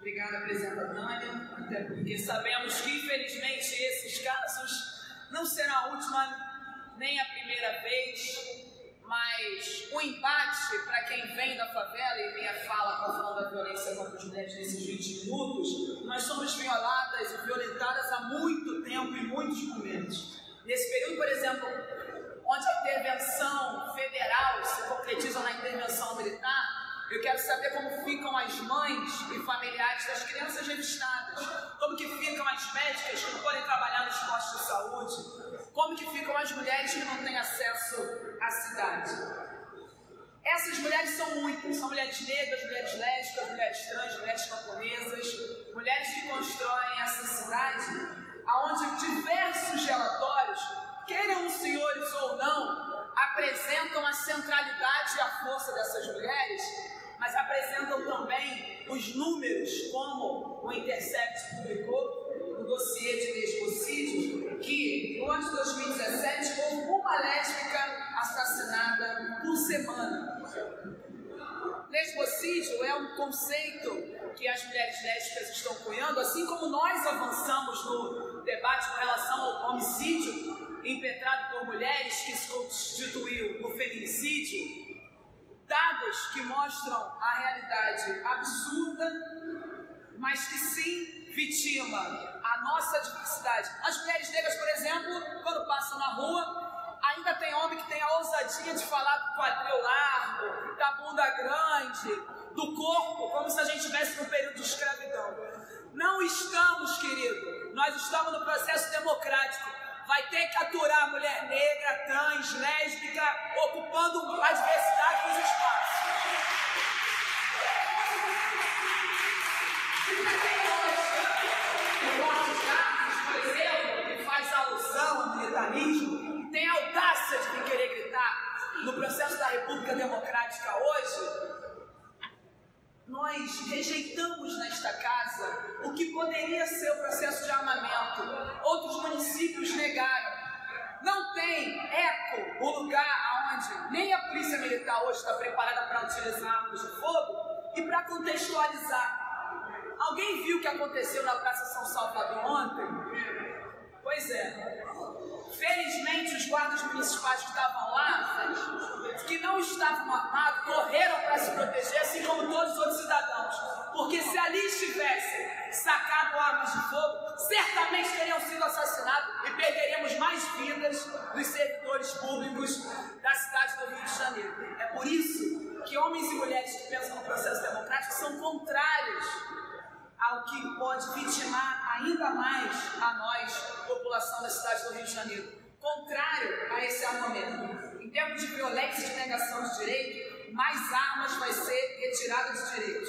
Obrigada, apresenta Tânia, até porque sabemos que, infelizmente, esses casos não serão a última nem a primeira vez, mas o embate para quem vem da favela e minha fala com falando da violência contra as mulheres nesses 20 minutos, nós somos violadas e violentadas há muito tempo em muitos momentos. Nesse período, por exemplo, onde a intervenção federal se concretiza na intervenção militar, eu quero saber como ficam as mães e familiares das crianças revistadas, como que ficam as médicas que não podem trabalhar nos postos de saúde, como que ficam as mulheres que não têm acesso à cidade. Essas mulheres são muitas, são mulheres negras, mulheres lésbicas, mulheres trans, mulheres camponesas, mulheres que constroem essa cidade, aonde diversos relatórios, queiram os senhores ou não, apresentam a centralidade e a força dessas mulheres mas apresentam também os números, como o Intercept publicou no dossiê de lesbocídios, que no ano de 2017 houve uma lésbica assassinada por semana. Lesbocídio é um conceito que as mulheres lésbicas estão cunhando, assim como nós avançamos no debate com relação ao homicídio impetrado por mulheres que se constituiu no feminicídio, dados que mostram a realidade absurda, mas que sim vitima a nossa diversidade. As mulheres negras, por exemplo, quando passam na rua, ainda tem homem que tem a ousadia de falar do quadril largo, da bunda grande, do corpo, como se a gente estivesse no período de escravidão. Não estamos, querido. Nós estamos no processo democrático vai ter que aturar a mulher negra, trans, lésbica, ocupando a diversidade dos espaços. por exemplo, que faz alusão ao militarismo, tem audácia de querer gritar no processo da República Democrática hoje, nós rejeitamos nesta casa o que poderia ser o processo de armamento. Outros municípios negaram. Não tem eco o lugar onde nem a polícia militar hoje está preparada para utilizar armas de fogo e para contextualizar. Alguém viu o que aconteceu na Praça São Salvador ontem? Pois é. Felizmente, os guardas municipais que estavam lá, que não estavam armados, correram para se proteger, assim como todos os outros cidadãos. Porque se ali estivessem sacado armas de fogo, certamente teriam sido assassinados e perderíamos mais vidas dos servidores públicos da cidade do Rio de Janeiro. É por isso que homens e mulheres que pensam no processo democrático são contrários ao que pode vitimar ainda mais a nós, população da cidade do Rio de Janeiro. Contrário a esse armamento. Em termos de violência e de negação de direito, mais armas vai ser retirada de direitos.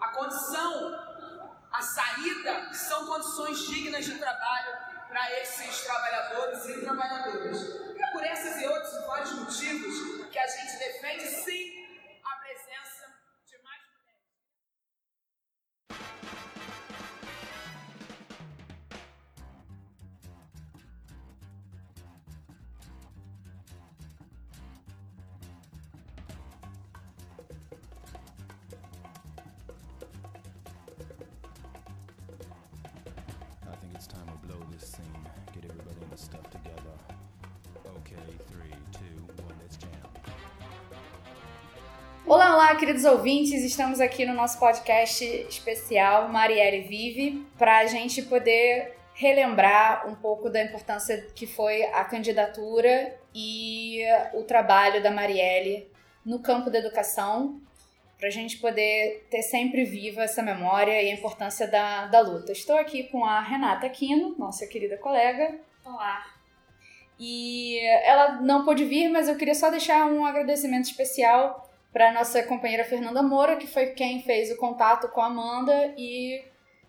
A condição, a saída, são condições dignas de trabalho para esses trabalhadores e trabalhadoras. É por esses e outros vários motivos que a gente defende sim queridos ouvintes. Estamos aqui no nosso podcast especial Marielle Vive para a gente poder relembrar um pouco da importância que foi a candidatura e o trabalho da Marielle no campo da educação, para a gente poder ter sempre viva essa memória e a importância da, da luta. Estou aqui com a Renata Aquino, nossa querida colega. Olá. E ela não pôde vir, mas eu queria só deixar um agradecimento especial para nossa companheira Fernanda Moura, que foi quem fez o contato com a Amanda e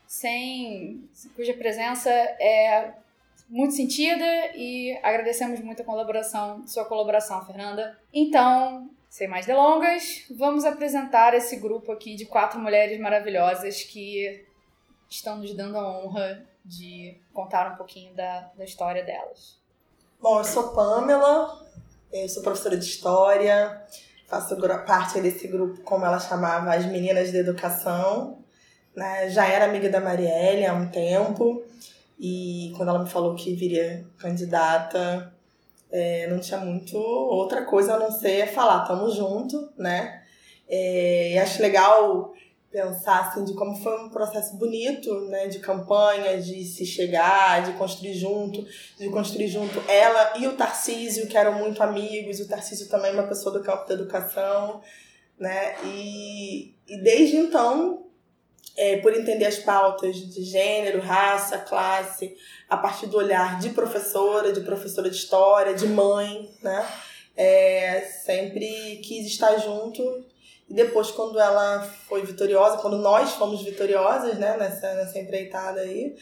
sem cuja presença é muito sentida e agradecemos muito a colaboração, sua colaboração, Fernanda. Então, sem mais delongas, vamos apresentar esse grupo aqui de quatro mulheres maravilhosas que estão nos dando a honra de contar um pouquinho da, da história delas. Bom, eu sou Pamela, eu sou professora de História, faço parte desse grupo, como ela chamava, as Meninas da Educação. né? Já era amiga da Marielle há um tempo. E quando ela me falou que viria candidata, é, não tinha muito outra coisa a não ser falar, tamo junto, né? É, e acho legal pensar assim de como foi um processo bonito, né, de campanha, de se chegar, de construir junto, de construir junto ela e o Tarcísio, que eram muito amigos, o Tarcísio também é uma pessoa do campo da educação, né? E, e desde então, é, por entender as pautas de gênero, raça, classe, a partir do olhar de professora, de professora de história, de mãe, né? É, sempre quis estar junto e depois, quando ela foi vitoriosa, quando nós fomos vitoriosas né, nessa, nessa empreitada aí,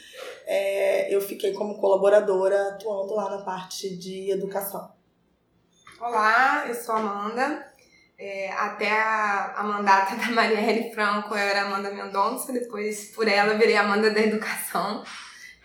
é, eu fiquei como colaboradora atuando lá na parte de educação. Olá, eu sou Amanda. É, até a, a mandata da Marielle Franco eu era Amanda Mendonça, depois por ela virei Amanda da Educação.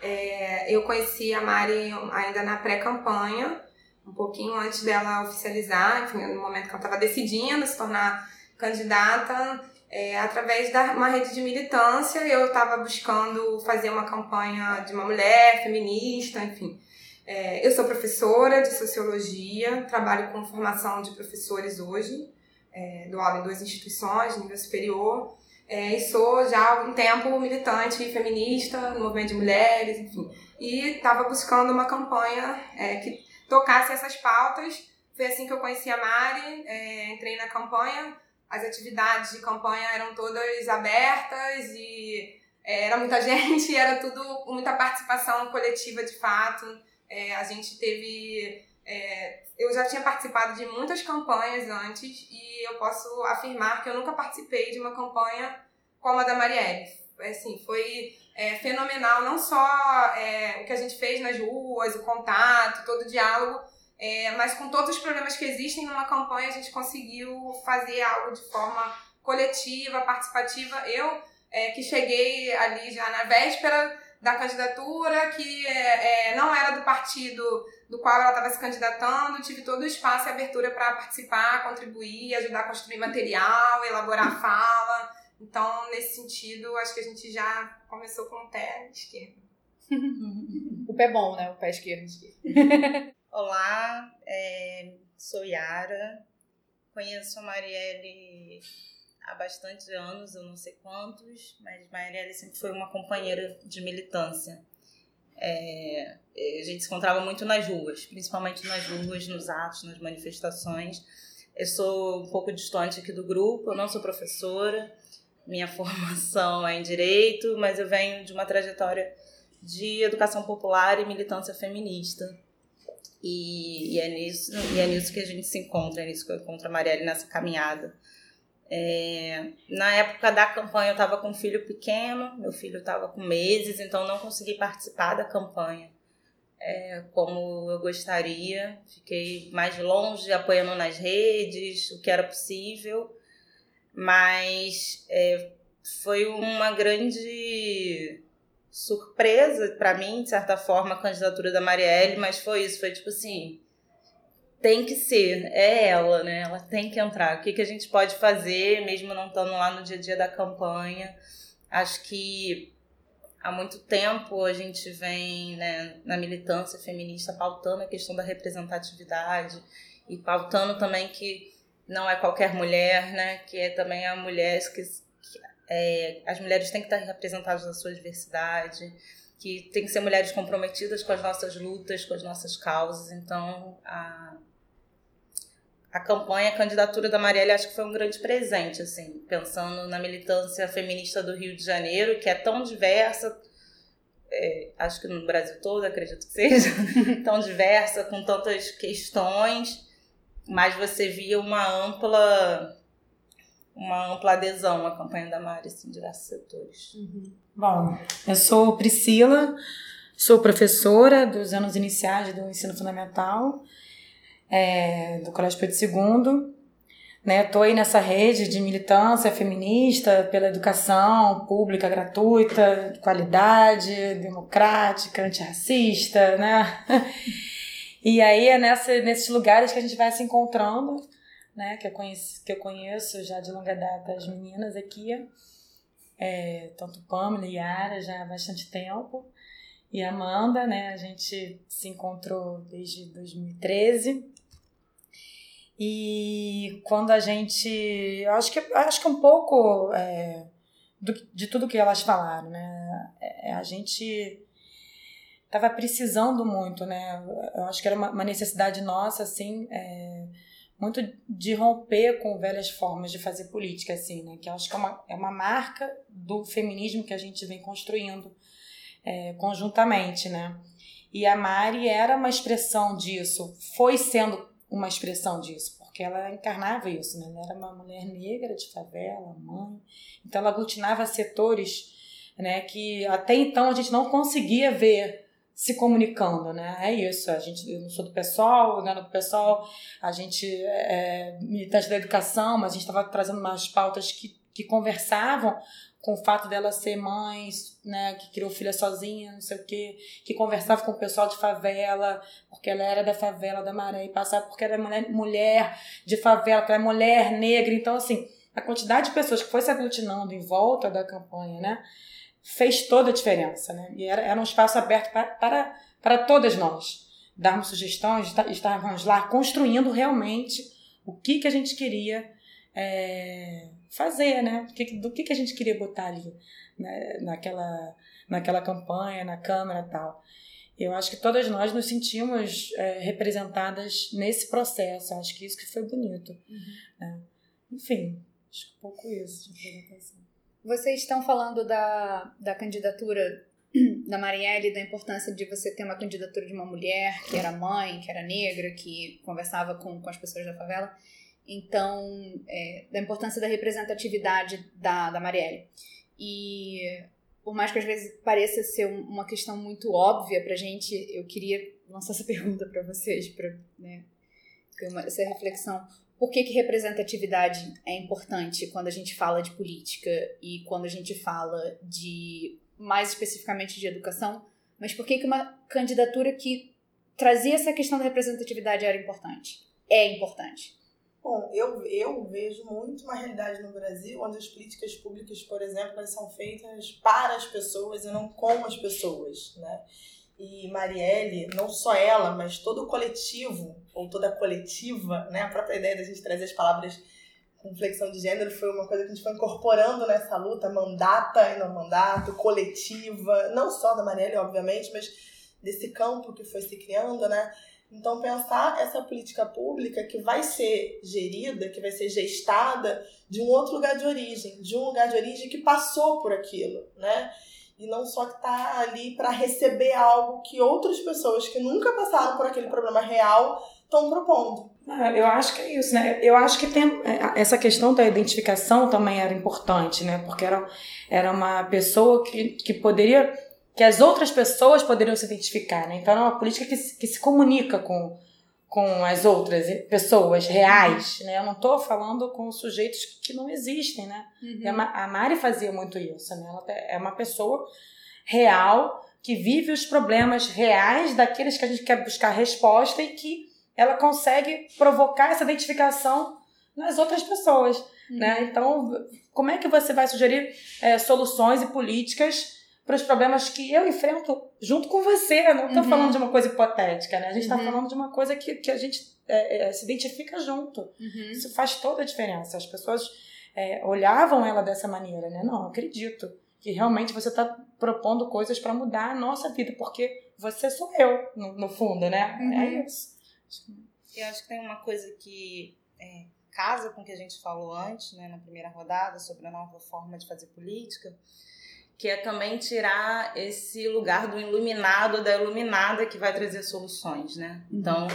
É, eu conheci a Mari ainda na pré-campanha, um pouquinho antes dela oficializar, enfim, no momento que ela estava decidindo se tornar candidata é, através de uma rede de militância. Eu estava buscando fazer uma campanha de uma mulher feminista, enfim. É, eu sou professora de sociologia, trabalho com formação de professores hoje, é, dou aula em duas instituições, nível superior, é, e sou já há algum tempo militante feminista no movimento de mulheres, enfim. E estava buscando uma campanha é, que tocasse essas pautas. Foi assim que eu conheci a Mari, é, entrei na campanha as atividades de campanha eram todas abertas e é, era muita gente, era tudo muita participação coletiva de fato. É, a gente teve. É, eu já tinha participado de muitas campanhas antes e eu posso afirmar que eu nunca participei de uma campanha como a da Marielle. Assim, foi é, fenomenal, não só é, o que a gente fez nas ruas, o contato, todo o diálogo, é, mas com todos os problemas que existem numa campanha, a gente conseguiu fazer algo de forma coletiva, participativa. Eu, é, que cheguei ali já na véspera da candidatura, que é, é não era do partido do qual ela estava se candidatando, tive todo o espaço e abertura para participar, contribuir, ajudar a construir material, elaborar a fala. Então, nesse sentido, acho que a gente já começou com o pé esquerdo. o pé bom, né? O pé esquerdo. Olá, é, sou Yara, conheço a Marielle há bastante anos, eu não sei quantos, mas Marielle sempre foi uma companheira de militância. É, a gente se encontrava muito nas ruas, principalmente nas ruas, nos atos, nas manifestações. Eu sou um pouco distante aqui do grupo, eu não sou professora, minha formação é em direito, mas eu venho de uma trajetória de educação popular e militância feminista. E, e, é nisso, e é nisso que a gente se encontra, é nisso que eu encontro a Marielle nessa caminhada. É, na época da campanha eu estava com um filho pequeno, meu filho estava com meses, então não consegui participar da campanha é, como eu gostaria. Fiquei mais longe, apoiando nas redes, o que era possível, mas é, foi uma grande surpresa para mim, de certa forma, a candidatura da Marielle, mas foi isso, foi tipo assim, tem que ser, é ela, né? Ela tem que entrar. O que, que a gente pode fazer, mesmo não estando lá no dia a dia da campanha? Acho que há muito tempo a gente vem né, na militância feminista pautando a questão da representatividade e pautando também que não é qualquer mulher, né? Que é também a mulher que é, as mulheres têm que estar representadas na sua diversidade, que tem que ser mulheres comprometidas com as nossas lutas, com as nossas causas. Então, a, a campanha, a candidatura da Marielle, acho que foi um grande presente, assim, pensando na militância feminista do Rio de Janeiro, que é tão diversa, é, acho que no Brasil todo, acredito que seja, tão diversa, com tantas questões, mas você via uma ampla uma ampla adesão à campanha da Mari assim, em diversos setores. Uhum. Bom, eu sou Priscila, sou professora dos anos iniciais do ensino fundamental é, do Colégio Pedro II. Né, aí nessa rede de militância feminista pela educação pública gratuita, de qualidade, democrática, antirracista, né? E aí é nessa, nesses lugares que a gente vai se encontrando né, que eu conheço, que eu conheço já de longa data as meninas aqui, é, tanto Pamela e Yara já há bastante tempo. E Amanda, né? A gente se encontrou desde 2013. E quando a gente. Eu acho que, acho que um pouco é, do, de tudo que elas falaram, né? É, a gente estava precisando muito, né? Eu acho que era uma, uma necessidade nossa, assim. É, muito de romper com velhas formas de fazer política, assim, né? Que eu acho que é uma, é uma marca do feminismo que a gente vem construindo é, conjuntamente, né? E a Mari era uma expressão disso, foi sendo uma expressão disso, porque ela encarnava isso, né? Ela era uma mulher negra de favela, mãe, então ela aglutinava setores, né? Que até então a gente não conseguia ver se comunicando, né? É isso. A gente, eu não sou do pessoal, não é do pessoal, a gente é, é militante da educação, mas a gente estava trazendo umas pautas que, que conversavam com o fato dela ser mãe, né, que criou filha sozinha, não sei o quê, que conversava com o pessoal de favela, porque ela era da favela da Maré, e passava porque era mulher, mulher de favela, porque ela é mulher negra. Então, assim, a quantidade de pessoas que foi se aglutinando em volta da campanha, né? Fez toda a diferença, né? E era, era um espaço aberto para, para, para todas nós darmos sugestões, estarmos lá construindo realmente o que, que a gente queria é, fazer, né? Do que, que, a gente queria botar ali né? naquela, naquela campanha, na Câmara e tal. Eu acho que todas nós nos sentimos é, representadas nesse processo. Acho que isso que foi bonito. Uhum. Né? Enfim, acho que um pouco isso de apresentação. Vocês estão falando da, da candidatura da Marielle, da importância de você ter uma candidatura de uma mulher que era mãe, que era negra, que conversava com, com as pessoas da favela. Então, é, da importância da representatividade da, da Marielle. E por mais que às vezes pareça ser uma questão muito óbvia pra gente, eu queria lançar essa pergunta para vocês, para né, ter essa reflexão. Por que, que representatividade é importante quando a gente fala de política e quando a gente fala de, mais especificamente, de educação? Mas por que, que uma candidatura que trazia essa questão da representatividade era importante? É importante. Bom, eu, eu vejo muito uma realidade no Brasil onde as políticas públicas, por exemplo, elas são feitas para as pessoas e não com as pessoas, né? e Marielle, não só ela, mas todo o coletivo, ou toda coletiva, né? A própria ideia da gente trazer as palavras com flexão de gênero foi uma coisa que a gente foi incorporando nessa luta, mandata e não mandato, coletiva, não só da Marielle, obviamente, mas desse campo que foi se criando, né? Então, pensar essa política pública que vai ser gerida, que vai ser gestada de um outro lugar de origem, de um lugar de origem que passou por aquilo, né? e não só que está ali para receber algo que outras pessoas que nunca passaram por aquele problema real estão propondo. Ah, eu acho que é isso, né? Eu acho que tem é, essa questão da identificação também era importante, né? Porque era, era uma pessoa que, que poderia que as outras pessoas poderiam se identificar, né? Então era uma política que, que se comunica com com as outras pessoas reais, né? Eu não estou falando com sujeitos que não existem, né? Uhum. A Mari fazia muito isso, né? Ela é uma pessoa real que vive os problemas reais daqueles que a gente quer buscar resposta e que ela consegue provocar essa identificação nas outras pessoas, uhum. né? Então, como é que você vai sugerir é, soluções e políticas para os problemas que eu enfrento junto com você. não estou uhum. falando de uma coisa hipotética, né? A gente está uhum. falando de uma coisa que, que a gente é, é, se identifica junto. Uhum. Isso faz toda a diferença. As pessoas é, olhavam ela dessa maneira, né? Não, acredito que realmente você está propondo coisas para mudar a nossa vida, porque você sou eu, no, no fundo, né? É uhum. isso. Eu acho que tem uma coisa que é, casa com o que a gente falou antes, né, na primeira rodada, sobre a nova forma de fazer política, que é também tirar esse lugar do iluminado, da iluminada que vai trazer soluções, né? Uhum. Então,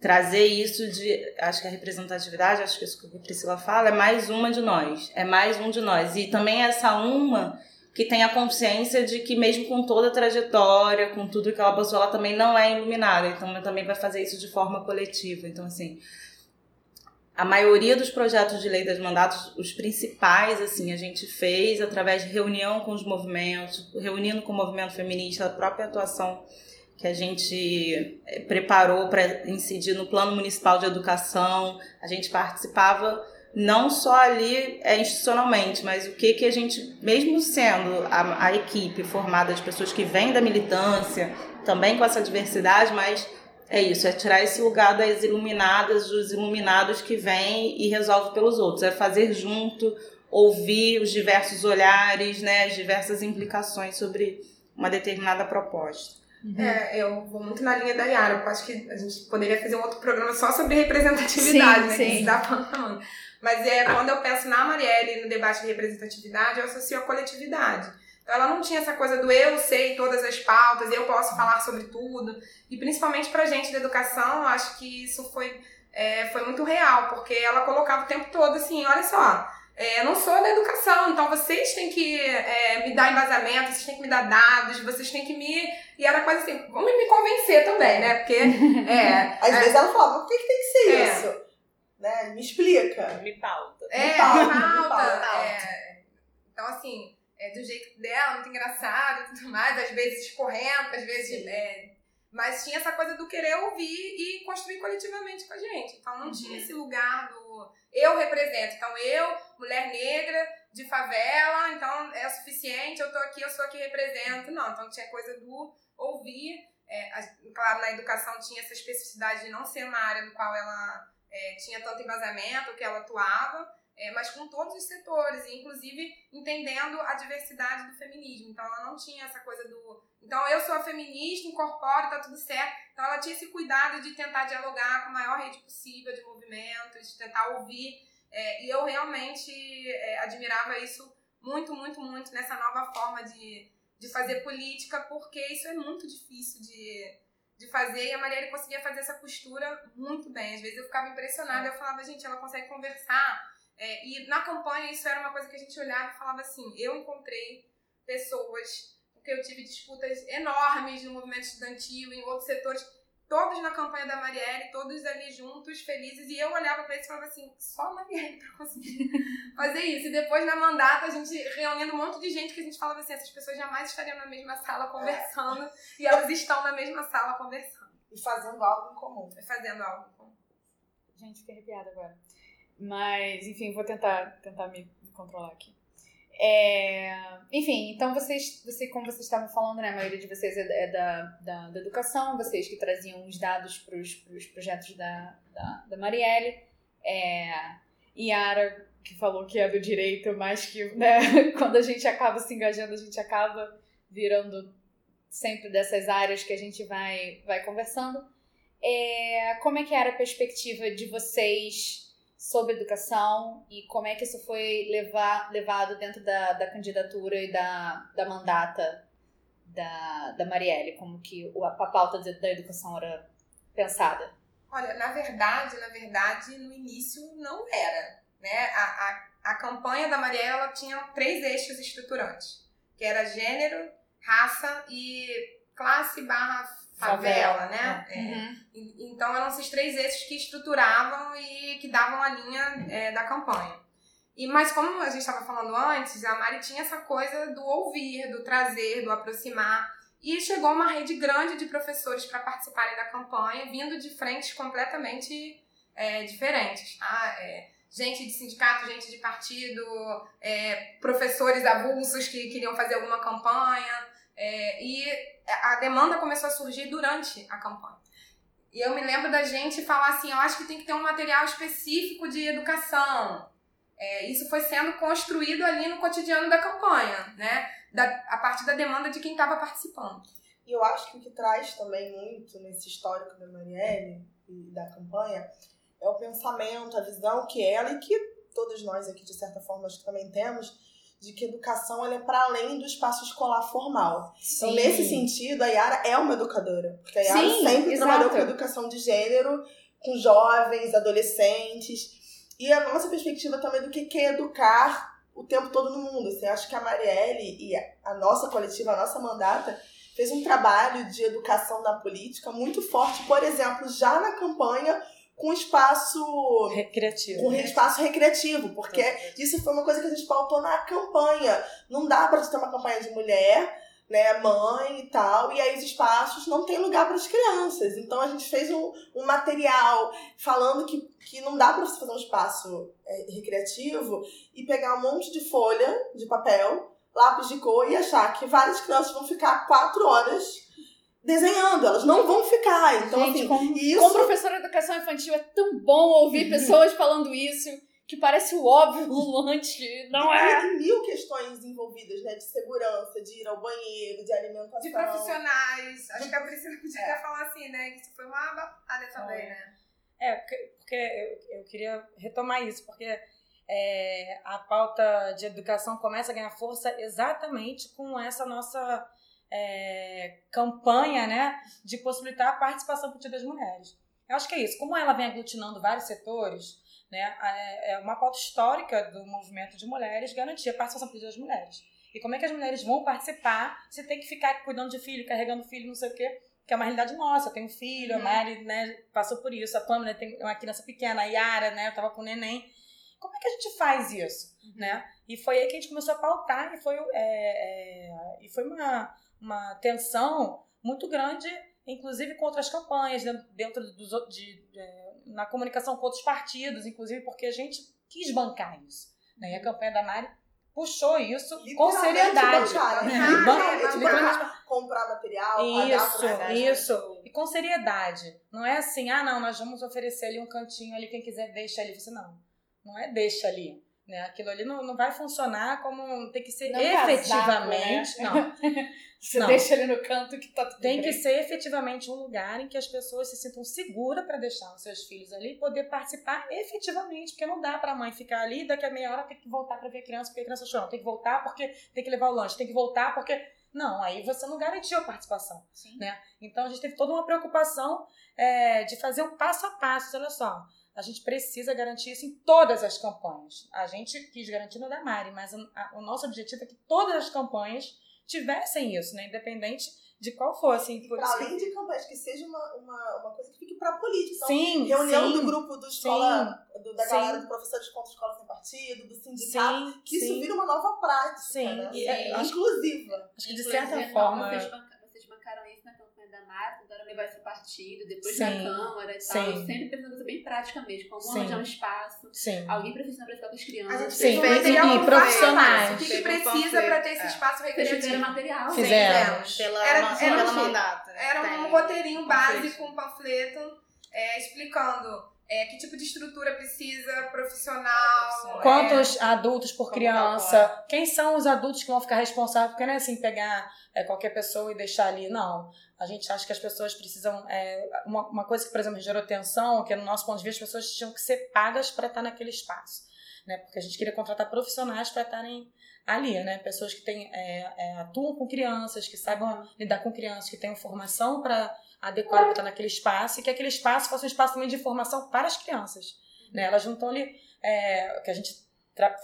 trazer isso de. Acho que a representatividade, acho que isso que a Priscila fala, é mais uma de nós. É mais um de nós. E também essa uma que tem a consciência de que, mesmo com toda a trajetória, com tudo que ela passou, ela também não é iluminada. Então, ela também vai fazer isso de forma coletiva. Então, assim a maioria dos projetos de lei das mandatos, os principais, assim, a gente fez através de reunião com os movimentos, reunindo com o movimento feminista, a própria atuação que a gente eh, preparou para incidir no Plano Municipal de Educação. A gente participava não só ali é, institucionalmente, mas o que que a gente, mesmo sendo a, a equipe formada de pessoas que vêm da militância, também com essa diversidade, mas é isso, é tirar esse lugar das iluminadas, dos iluminados que vêm e resolve pelos outros, é fazer junto, ouvir os diversos olhares, né, as diversas implicações sobre uma determinada proposta. Uhum. É, eu vou muito na linha da Yara. Eu acho que a gente poderia fazer um outro programa só sobre representatividade, sim, né? Sim. Que se dá pano Mas é, quando eu penso na Marielle no debate de representatividade, eu associo a coletividade. Então ela não tinha essa coisa do eu sei todas as pautas, eu posso falar sobre tudo. E principalmente pra gente da educação, eu acho que isso foi, é, foi muito real, porque ela colocava o tempo todo assim, olha só, é, eu não sou da educação, então vocês têm que é, me dar embasamento, vocês têm que me dar dados, vocês têm que me. E era quase assim, vamos me convencer também, né? Porque. É, Às é, vezes ela falava, por que, que tem que ser É. isso? Né? Me explica. Me pauta. É, Me pauta, me me pauta, é. Então, assim, é do jeito dela, muito engraçado e tudo mais, às vezes escorrendo, às vezes. é, mas tinha essa coisa do querer ouvir e construir coletivamente com a gente. Então não tinha esse lugar do eu represento. Então eu, mulher negra, de favela, então é suficiente, eu tô aqui, eu sou aqui represento. Não, então tinha coisa do ouvir. É, a- claro, na educação tinha essa especificidade de não ser uma área do qual ela é, tinha tanto embasamento, que ela atuava, é, mas com todos os setores, e inclusive entendendo a diversidade do feminismo. Então ela não tinha essa coisa do. Então eu sou a feminista, incorporo, tá tudo certo. Então ela tinha esse cuidado de tentar dialogar com a maior rede possível de movimentos, de tentar ouvir. é, e eu realmente é, admirava isso muito, muito, muito nessa nova forma de, de fazer política, porque isso é muito difícil de, de fazer e a Marielle conseguia fazer essa costura muito bem. Às vezes eu ficava impressionada, eu falava, gente, ela consegue conversar. É, e na campanha isso era uma coisa que a gente olhava e falava assim: eu encontrei pessoas com que eu tive disputas enormes no movimento estudantil, em outros setores, todos na campanha da Marielle, todos ali juntos, felizes, e eu olhava pra eles e falava assim: só a Marielle pra conseguir fazer isso. E depois na mandata, a gente reunindo um monte de gente que a gente falava assim: essas pessoas jamais estariam na mesma sala conversando, e elas estão na mesma sala conversando, E fazendo algo em comum. fazendo algo. com- Gente, fiquei arrepiada agora. Mas, enfim, vou tentar, tentar me controlar aqui. É, enfim, então vocês, você, como vocês estavam falando, né, a maioria de vocês é, da- é da, da, educação, vocês que traziam os dados para os projetos da, da, da Marielle. É, Yara, que falou que é do direito, mas que né, quando a gente acaba se engajando, a gente acaba virando sempre dessas áreas que a gente vai, vai conversando. É, como é que era a perspectiva de vocês sobre educação e como é que isso foi levar, levado dentro da, da candidatura e da, da mandata da, da Marielle? Como que o- a pauta da educação era pensada? Olha, na verdade, na verdade, no início não era. Né? A, a, a campanha da Marielle ela tinha três eixos estruturantes, que era gênero, raça e classe barra favela, Favela, né? É. Uhum. Então eram esses três eixos que estruturavam e que davam a linha é, da campanha. E, mas como a gente estava falando antes, a Mari tinha essa coisa do ouvir, do trazer, do aproximar. E chegou uma rede grande de professores para participarem da campanha, vindo de frentes completamente é, diferentes. Tá? É, gente de sindicato, gente de partido, é, professores avulsos que queriam fazer alguma campanha. É, e a demanda começou a surgir durante a campanha. E eu me lembro da gente falar assim, eu acho que tem que ter um material específico de educação. É, isso foi sendo construído ali no cotidiano da campanha, né? Da, a partir da demanda de quem estava participando. E eu acho que o que traz também muito nesse histórico da Marielle e da campanha é o pensamento, a visão que ela e que todos nós aqui, de certa forma, acho que também temos, de que educação ela é para além do espaço escolar formal. Então, nesse sentido, a Yara é uma educadora. Porque a Yara Sim, sempre exato. trabalhou com educação de gênero, com jovens, adolescentes. E a nossa perspectiva também do que é educar o tempo todo no mundo. Assim, acho que a Marielle e a nossa coletiva, a nossa mandata, fez um trabalho de educação na política muito forte, por exemplo, já na campanha, com espaço Recreativo. com espaço recreativo, porque isso foi uma coisa que a gente pautou na campanha. Não dá pra ter uma campanha de mulher, né, mãe e tal, e aí os espaços não tem lugar para as crianças. Então a gente fez um, um material falando que, que não dá para você fazer um espaço é, recreativo e pegar um monte de folha de papel, lápis de cor e achar que várias crianças vão ficar quatro horas desenhando, elas não vão ficar. Então, Gente, assim, como, isso. como professora de educação infantil, é tão bom ouvir pessoas falando isso, que parece o óbvio antes, não é? Tem mil questões envolvidas, né? De segurança, de ir ao banheiro, de alimentação. De profissionais. Acho que a Priscila podia até falar assim, né? Que isso foi uma batalha também, né? É, porque- porque eu, eu queria retomar isso, porque é, a pauta de educação começa a ganhar força exatamente com essa nossa é, campanha né, de possibilitar a participação política das mulheres. Eu acho que é isso. Como ela vem aglutinando vários setores, né, é é uma pauta histórica do movimento de mulheres garantir a participação política das mulheres. E como é que as mulheres vão participar? Você tem que ficar cuidando de filho, carregando filho, não sei o quê que é uma realidade nossa. Eu tenho um filho, a Mari né, passou por isso, a Pamela tem uma criança pequena, a Yara, né, eu tava com o neném. Como é que a gente faz isso? Né? E foi aí que a gente começou a pautar e foi, é, é, e foi uma, uma tensão muito grande, inclusive com outras campanhas, dentro, dentro dos, o- de, é, na comunicação com outros partidos, inclusive porque a gente quis bancar isso. Né? E a campanha da Mari puxou isso com seriedade. bancar, né? É, Literalmente ban- literalmente comprar material, pagar isso, pra isso. E com seriedade. Não é assim, ah, não, nós vamos oferecer ali um cantinho ali, quem quiser deixa ali. Você não. Não é deixa ali. Né? Aquilo ali não, não vai funcionar como tem que ser Não casaco, efetivamente. né? Não. Você Não. deixa ele no canto que tá tudo Tem bem. que ser efetivamente um lugar em que as pessoas se sintam seguras para deixar os seus filhos ali e poder participar efetivamente. Porque não dá para a mãe ficar ali e daqui a meia hora ter que voltar para ver a criança porque a criança chorando. Tem que voltar porque tem que levar o lanche. Tem que voltar porque. Não, aí você não garantiu a participação. Sim. Né? Então a gente teve toda uma preocupação é, de fazer um passo a passo. Olha só, a gente precisa garantir isso em todas as campanhas. A gente quis garantir no da Mari, mas a- a- o nosso objetivo é que todas as campanhas tivessem isso, né? independente de qual fosse. Por além de campanhas, que seja uma, uma, uma coisa que fique pra política. Então, sim, reunião sim, do grupo do escola, do- da Sim. galera do professores contra a escola sem partido, do sindicato, sim, que isso vira uma nova prática, Sim, né? e é- inclusiva. Acho que de certa forma. Vocês, banca- vocês bancaram isso da Mara, tentaram levar para partido, depois Sim. na Câmara e Sim. tal. Sempre pensando coisa bem prática mesmo, como Sim. arranjar um espaço, Sim. alguém profissional para ficar com as A crianças. gente Sim, fez um e- material e profissionais. O que, precisa pra ter esse é. espaço Vocês fizeram recreativo? material. Fizemos. Pela, Era- era pela um- mandato. né? Era Tem. um roteirinho básico, um panfleto, é, explicando é, que tipo de estrutura precisa, profissional. é, Quantos adultos por criança? Quem são os adultos que vão ficar responsáveis? Porque não é assim pegar é, qualquer pessoa e deixar ali. Não. A gente acha que as pessoas precisam. é, uma, uma coisa que, por exemplo, gerou tensão, que no nosso ponto de vista, as pessoas tinham que ser pagas para estar naquele espaço. Né? Porque a gente queria contratar profissionais para estarem ali, né? Pessoas que têm, é, é, atuam com crianças, que saibam lidar com crianças, que tenham formação para adequada para estar naquele espaço e que aquele espaço fosse um espaço também de formação para as crianças. Né? Elas não estão ali, é, que a gente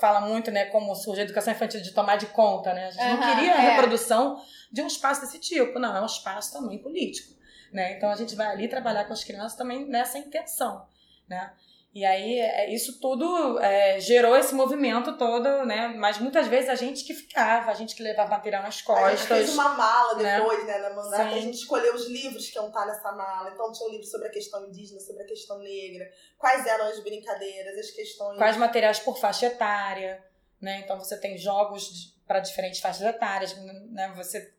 fala muito, né, como surge a educação infantil de tomar de conta, né? A gente não Aham, queria a é. reprodução de um espaço desse tipo, não, é um espaço também político, né? Então a gente vai ali trabalhar com as crianças também nessa intenção, né? E aí, é, isso tudo é, gerou esse movimento todo, né? Mas muitas vezes a gente que ficava, a gente que levava material nas A gente costas. fez uma mala né? depois, né, na mandata, Sim. a gente escolheu os livros que iam estar nessa mala. Então tinha um livro sobre a questão indígena, sobre a questão negra, quais eram as brincadeiras, as questões. Quais materiais por faixa etária, né? Então você tem jogos para diferentes faixas etárias, né? Você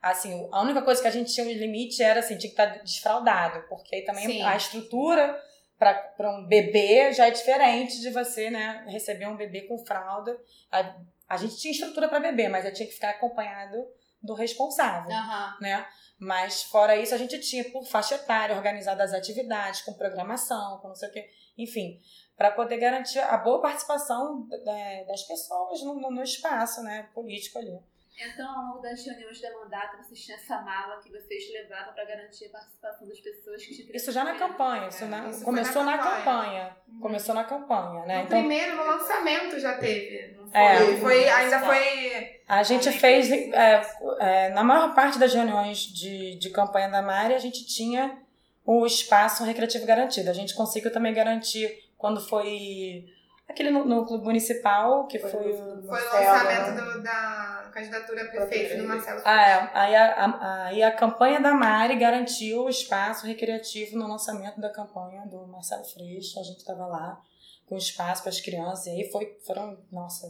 assim, a única coisa que a gente tinha um limite era assim, tinha que estar desfraldado, porque aí também Sim. a estrutura para um bebê já é diferente de você, né, receber um bebê com fralda. A, a gente tinha estrutura para bebê, mas eu tinha que ficar acompanhado do responsável Aham. né? Mas fora isso, a gente tinha por faixa etária organizado as atividades, com programação, com não sei o quê, enfim, para poder garantir a boa participação da- das pessoas no, no- no espaço, né, político ali. Então, ao longo das reuniões da mandata, vocês tinham essa mala que vocês levavam para garantir a participação das pessoas que tinham Isso já na campanha, isso, na- isso começou na na campanha. campanha, começou na campanha, né? No Então primeiro, no lançamento já teve. Não foi? É. foi ainda foi. A gente fez- é, é, na maior parte das reuniões de, de campanha da Mari, a gente tinha o espaço recreativo garantido. A gente conseguiu também garantir quando foi aquele no, no clube municipal, que foi, Foi o. Foi o lançamento né? do- da candidatura a prefeito do Marcelo Ah, é. Aí a, a- aí a campanha da Mari garantiu o espaço recreativo no lançamento da campanha do Marcelo Freixo. A gente estava lá com espaço para as crianças. E aí foi, foram, nossa,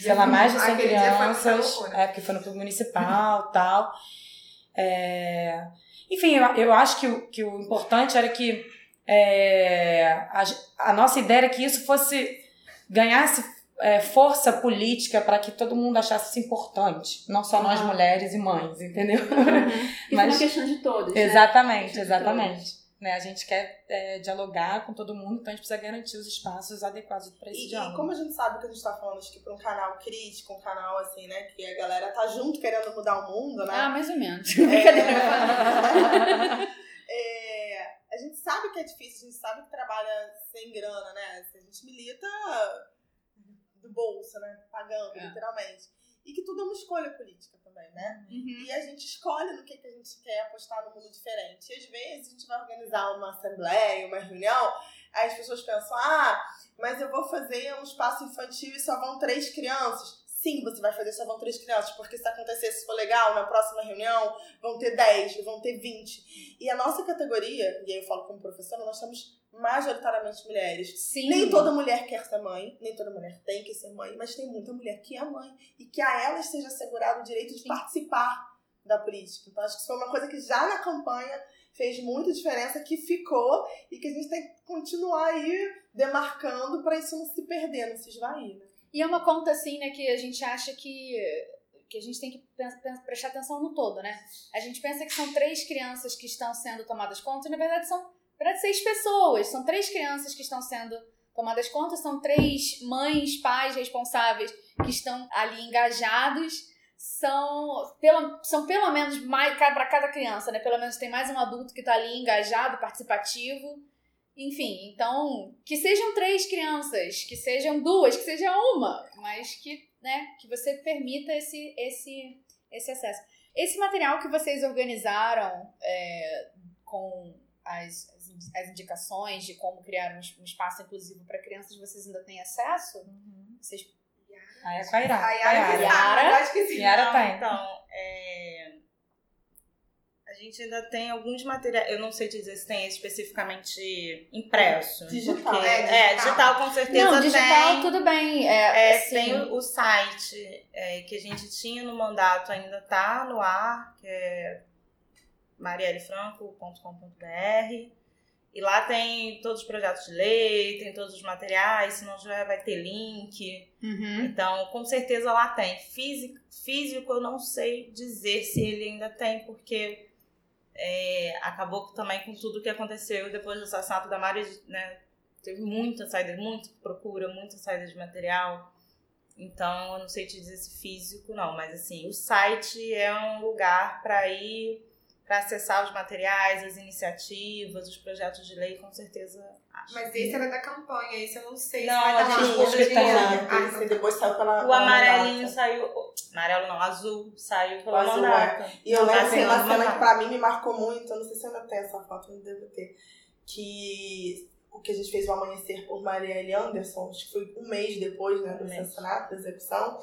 sei lá, mais de 100 Aquele dia foi muita crianças. É, porque foi no clube municipal e tal. É, enfim, eu, eu acho que, o- que o importante era que é, a, a nossa ideia era que isso fosse ganhasse é, força política para que todo mundo achasse isso importante, não só nós Ah. mulheres e mães, entendeu? Isso é Mas- uma questão de todos. né? exatamente, De exatamente. Né, a gente quer é, dialogar com todo mundo, então a gente precisa garantir os espaços adequados para esse E, e diálogo. como a gente sabe que a gente tá falando, acho que pra um canal crítico, um canal assim, né, que a galera tá junto querendo mudar o mundo, né? Ah, mais ou menos. É. É, a gente sabe que é difícil, a gente sabe que trabalha sem grana, né? A gente milita do bolso, né? Pagando, É. literalmente. E que tudo é uma escolha política também, né? Uhum. E a gente escolhe no que, que a gente quer apostar no mundo diferente. E às vezes a gente vai organizar uma assembleia, uma reunião, aí as pessoas pensam, ah, mas eu vou fazer um espaço infantil e só vão três crianças. Sim, você vai fazer só vão três crianças, porque se acontecer, se for legal, na próxima reunião vão ter 10, vão ter 20. E a nossa categoria, e aí eu falo como professora, nós somos majoritariamente mulheres. Sim. Nem toda mulher quer ser mãe, nem toda mulher tem que ser mãe, mas tem muita mulher que é mãe e que a elas seja assegurado o direito de participar da política. Então acho que isso foi uma coisa que já na campanha fez muita diferença, que ficou e que a gente tem que continuar aí demarcando para isso não se perder, não se esvair. Né? E é uma conta assim, né, que a gente acha que que a gente tem que prestar atenção no todo, né? A gente pensa que são três crianças que estão sendo tomadas conta, e na verdade são verdade, seis pessoas. São três crianças que estão sendo tomadas conta, são três mães, pais responsáveis que estão ali engajados. São pelo, são pelo menos mais para cada criança, né? Pelo menos tem mais um adulto que está ali engajado, participativo. Enfim, então, que sejam três crianças, que sejam duas, que seja uma, mas que, né, que você permita esse, esse, esse acesso. Esse material que vocês organizaram é, com as, as, indicações de como criar um, um espaço inclusivo para crianças, vocês ainda têm acesso? Vocês Aí é com a Ira. A Yara Yara. sim. Yara Não, tem. Então, é, a gente ainda tem alguns materiais. Eu não sei dizer se tem especificamente impresso. Digital. porque- É, é, digital. digital com certeza Não, digital tem. tudo bem. É, É, assim, tem o, o site é, que a gente tinha no mandato, ainda tá no ar, que é marielefranco.com.br. E lá tem todos os projetos de lei, tem todos os materiais, se não tiver vai ter link. Uhum. Então, com certeza lá tem. Físico, físico eu não sei dizer se ele ainda tem, porque é, acabou também com tudo que aconteceu depois do assassinato da Mari, né, teve muita saída, muita procura, muita saída de material. Então, eu não sei te dizer se físico não, mas assim, o site é um lugar para ir, para acessar os materiais, as iniciativas, os projetos de lei, com certeza acho. Mas esse era da campanha, esse eu não sei Não, se vai a dar coisa que tá lá. Ah, Esse depois saiu pela O pela amarelinho mandata. saiu. Amarelo não, azul saiu pelo O azul, mandato. E eu Não, lembro tá assim, uma cena que pra mim me marcou muito, eu não sei se ainda tenho essa foto, não devo ter. Que o que a gente fez o Amanhecer por Marielle Anderson, acho que foi um mês depois né, do Um assassinato, da execução.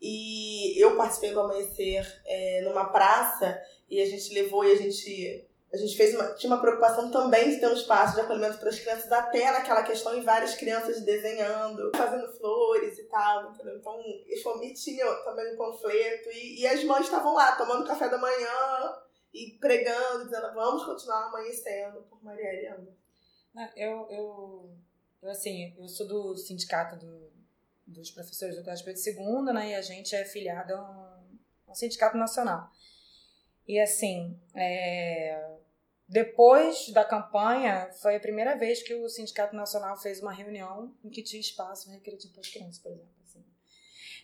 E eu participei do Amanhecer é, numa praça e a gente levou e a gente. A gente fez uma, tinha uma preocupação também de ter um espaço de acolhimento para as crianças, até naquela questão, e várias crianças desenhando, fazendo flores e tal, entendeu? Então, e foi- e tinha também um panfleto, e, e as mães estavam lá, tomando café da manhã, e pregando, dizendo, vamos continuar amanhecendo por Anderson. Não, Eu, eu, eu, assim, eu sou do sindicato do- dos professores do Colégio Pedro II, né? E a gente é filiado a um, a um sindicato nacional. E, assim, é, depois da campanha, foi a primeira vez que o Sindicato Nacional fez uma reunião em que tinha espaço recreativo para as crianças, por exemplo. assim.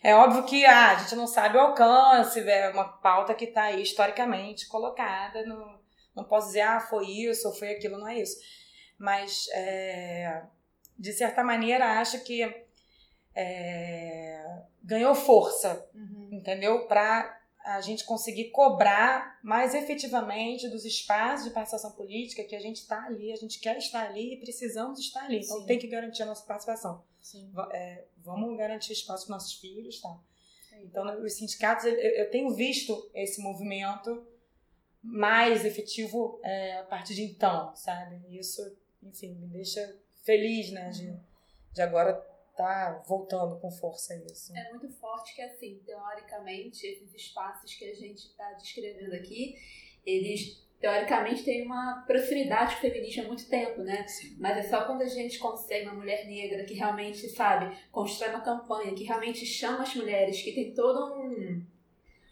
É óbvio que ah, a gente não sabe o alcance, é uma pauta que está aí historicamente colocada. No, não posso dizer, ah, foi isso ou foi aquilo, não é isso mas é, de certa maneira acho que é, ganhou força, Uhum. entendeu? Para a gente conseguir cobrar mais efetivamente dos espaços de participação política que a gente está ali, a gente quer estar ali e precisamos estar ali. Então Sim. tem que garantir a nossa participação. É, vamos garantir espaço para nossos filhos, tá? Então, os sindicatos, eu, eu tenho visto esse movimento mais efetivo é, a partir de então, sabe? Isso, enfim, me deixa feliz, né, de, de agora estar voltando com força isso. É muito forte que, assim, teoricamente, esses espaços que a gente está descrevendo aqui, eles, teoricamente, têm uma proximidade com o feminismo há muito tempo, né? Mas é só quando a gente consegue uma mulher negra que realmente, sabe, constrói uma campanha, que realmente chama as mulheres, que tem todo um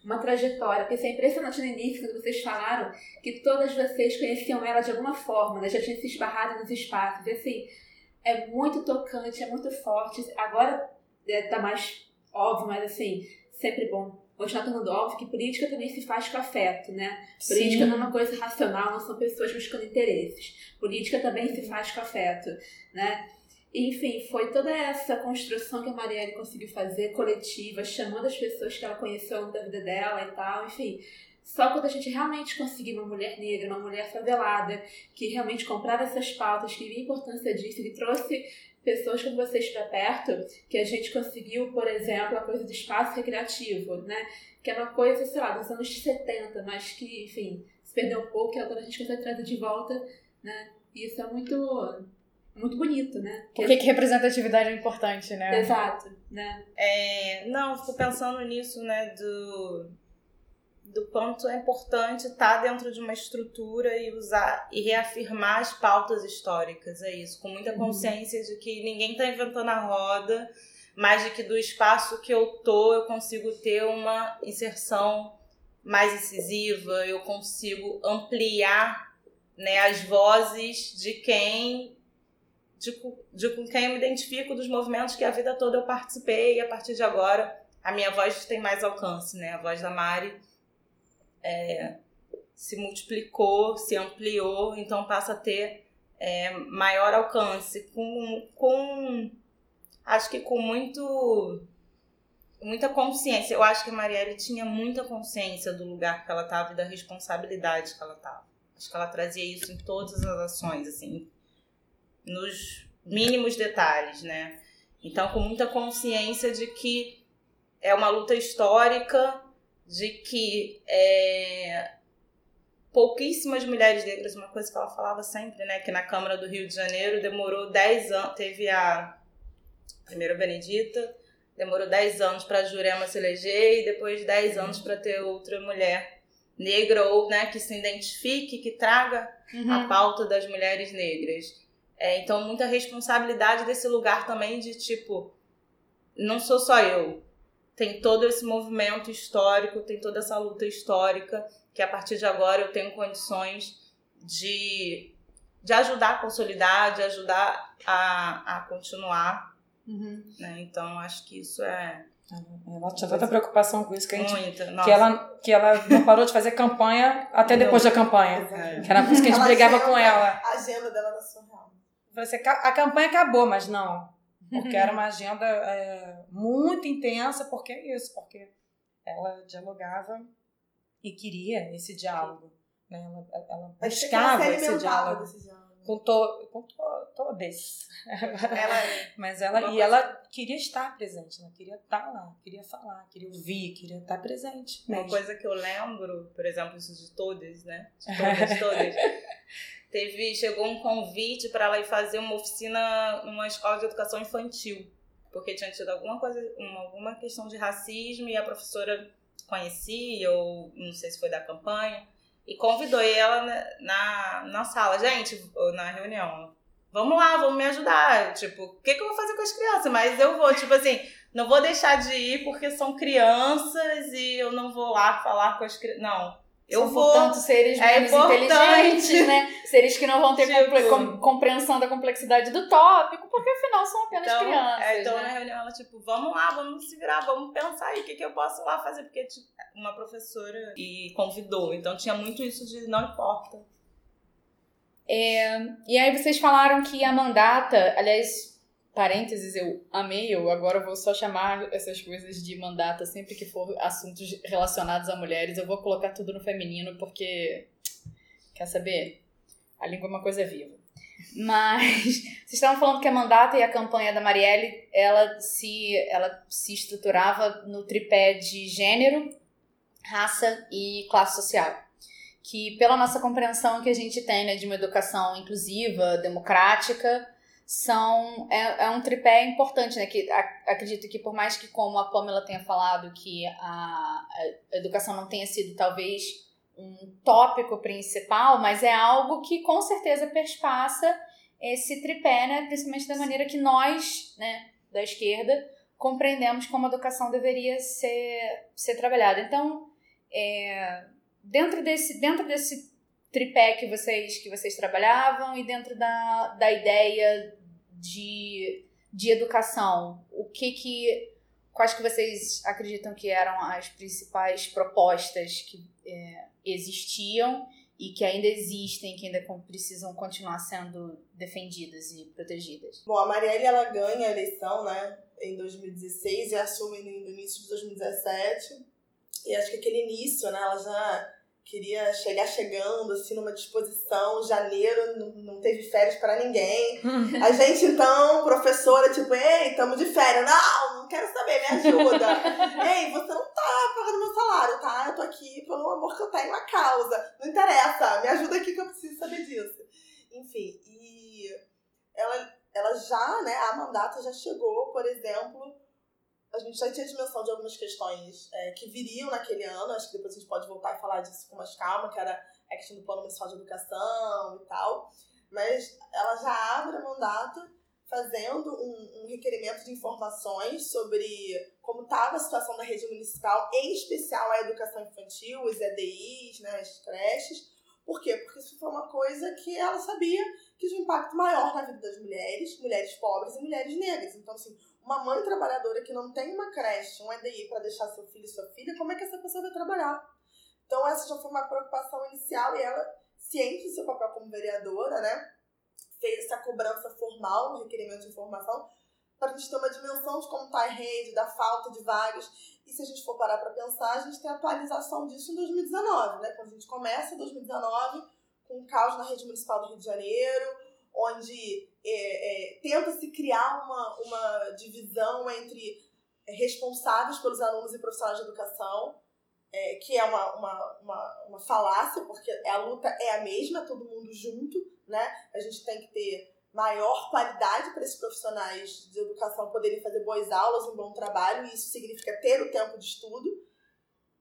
uma trajetória, porque isso é impressionante no início, quando vocês falaram que todas vocês conheciam ela de alguma forma, né? já tinham se esbarrado nos espaços, e assim, é muito tocante, é muito forte, agora é, tá mais óbvio, mas assim, sempre bom continuar tornando óbvio que política também se faz com afeto, né? Política não é uma coisa racional, não são pessoas buscando interesses. Política também se faz com afeto, né? Enfim, foi toda essa construção que a Marielle conseguiu fazer, coletiva, chamando as pessoas que ela conheceu ao longo da vida dela e tal, enfim. Só quando a gente realmente conseguir uma mulher negra, uma mulher favelada, que realmente comprava essas pautas, que via a importância disso, que trouxe pessoas como vocês para perto, que a gente conseguiu, por exemplo, a coisa do espaço recreativo, né? Que é uma coisa, sei lá, dos anos 70, mas que, enfim, se perdeu um pouco e agora a gente consegue trazer de volta, né? E isso é muito, muito bonito, né? Por que, que representatividade é importante, né? Exato, né? É, não, eu fico pensando nisso, né, do, do quanto é importante estar dentro de uma estrutura e usar e reafirmar as pautas históricas, é isso, com muita consciência de que ninguém está inventando a roda, mas de que do espaço que eu tô eu consigo ter uma inserção mais incisiva, eu consigo ampliar né, as vozes de quem de, de com quem eu me identifico dos movimentos que a vida toda eu participei e a partir de agora a minha voz tem mais alcance, né? A voz da Mari é, se multiplicou, se ampliou, então passa a ter é, maior alcance com, com acho que com muito muita consciência. Eu acho que a Marielle tinha muita consciência do lugar que ela estava e da responsabilidade que ela estava. Acho que ela trazia isso em todas as ações, assim, nos mínimos detalhes, né? Então, com muita consciência de que é uma luta histórica, de que é, pouquíssimas mulheres negras, uma coisa que ela falava sempre, né? Que na Câmara do Rio de Janeiro demorou 10 anos, teve a primeira Benedita, demorou 10 anos para a Jurema se eleger e depois 10 anos para ter outra mulher negra ou né, que se identifique, que traga a pauta das mulheres negras. É, então, muita responsabilidade desse lugar também de tipo, não sou só eu. Tem todo esse movimento histórico, tem toda essa luta histórica, que a partir de agora eu tenho condições de, de ajudar a consolidar, de ajudar a, a continuar. Né? Então, acho que isso é Ela tinha tanta preocupação com isso que a gente muita. que ela, que ela não parou de fazer campanha até depois da campanha. Que era por isso que a gente Ela brigava agenda- com ela. A agenda dela era surreal. Você, a campanha acabou, mas não. Porque era uma agenda é, muito intensa, porque é isso, porque ela dialogava e queria esse diálogo. Né? Ela, ela ela buscava esse diálogo desse diálogo. com, to, com to, todos. ela Mas ela, Uma e coisa- ela queria estar presente, ela queria estar lá, queria falar, queria ouvir, queria estar presente. Uma mesmo. coisa que eu lembro, por exemplo, isso de todas, né? De todas, todas. Teve, chegou um convite para ela ir fazer uma oficina numa escola de educação infantil, porque tinha tido alguma coisa, uma, alguma questão de racismo e a professora conhecia ou não sei se foi da campanha e convidou ela na, na, sala, gente, na reunião. Vamos lá, vamos me ajudar. Tipo, o que, que eu vou fazer com as crianças? Mas eu vou, tipo assim, não vou deixar de ir porque são crianças e eu não vou lá falar com as crianças. Não. Eu São, vou. portanto, seres É menos importante. inteligentes, né? Seres que não vão ter Tipo- com- compreensão da complexidade do tópico, porque afinal são apenas Então, crianças. é, então né? na reunião ela, tipo, vamos lá, vamos se virar, vamos pensar aí o que, que eu posso lá fazer, porque tipo, uma professora e convidou, então tinha muito isso de não importa. E aí vocês falaram que a mandata, aliás, parênteses, eu amei, eu agora vou só chamar essas coisas de mandata sempre que for assuntos relacionados a mulheres, eu vou colocar tudo no feminino, porque, quer saber? A língua é uma coisa viva. Mas vocês estavam falando que a mandata e a campanha da Marielle, ela se, ela se estruturava no tripé de gênero, raça e classe social. Que pela nossa compreensão que a gente tem né, de uma educação inclusiva, democrática, são é, é um tripé importante, né? Que a, acredito que por mais que como a Pamela tenha falado que a, a educação não tenha sido talvez um tópico principal, mas é algo que com certeza perspassa esse tripé, né? Principalmente da maneira que nós, né, da esquerda, compreendemos como a educação deveria ser, ser trabalhada. Então, é, dentro, desse, dentro desse tripé que vocês, que vocês trabalhavam e dentro da, da ideia de, de educação, o que que quais que vocês acreditam que eram as principais propostas que é, existiam e que ainda existem, que ainda precisam continuar sendo defendidas e protegidas? Bom, a Marielle ela ganha a eleição, né, em 2016 e assume no início de 2017. E acho que aquele início, né, ela já queria chegar chegando, assim, numa disposição. Janeiro não, teve férias para ninguém. A gente, então, professora, tipo, ei, estamos de férias. Não, não quero saber, me ajuda. ei, você não tá pagando meu salário, tá? Eu tô aqui pelo amor que eu tenho, uma causa. Não interessa, me ajuda aqui que eu preciso saber disso. Enfim, e ela, ela já, né, a mandata já chegou, por exemplo, a gente já tinha dimensão de algumas questões é, que viriam naquele ano, acho que depois a gente pode voltar e falar disso com mais calma, que era a questão do Plano Municipal de Educação e tal, mas ela já abre a mandato fazendo um, um requerimento de informações sobre como estava a situação da rede municipal, em especial a educação infantil, os EDIs, né, as creches. Por quê? Porque isso foi uma coisa que ela sabia que tinha um impacto maior na vida das mulheres, mulheres pobres e mulheres negras. Então, assim, uma mãe trabalhadora que não tem uma creche, um EDI para deixar seu filho e sua filha, como é que essa pessoa vai trabalhar? Então, essa já foi uma preocupação inicial e ela, ciente do seu papel como vereadora, né, fez essa cobrança formal no requerimento de informação para a gente ter uma dimensão de como está a rede, da falta de vagas. E se a gente for parar para pensar, a gente tem a atualização disso em 2019, né? Quando a gente começa 2019 o caos na rede municipal do Rio de Janeiro, onde é, é, tenta-se criar uma, uma divisão entre responsáveis pelos alunos e profissionais de educação, é, que é uma, uma, uma, uma falácia, porque a luta é a mesma, todo mundo junto, né? A gente tem que ter maior qualidade para esses profissionais de educação poderem fazer boas aulas, um bom trabalho, e isso significa ter o tempo de estudo,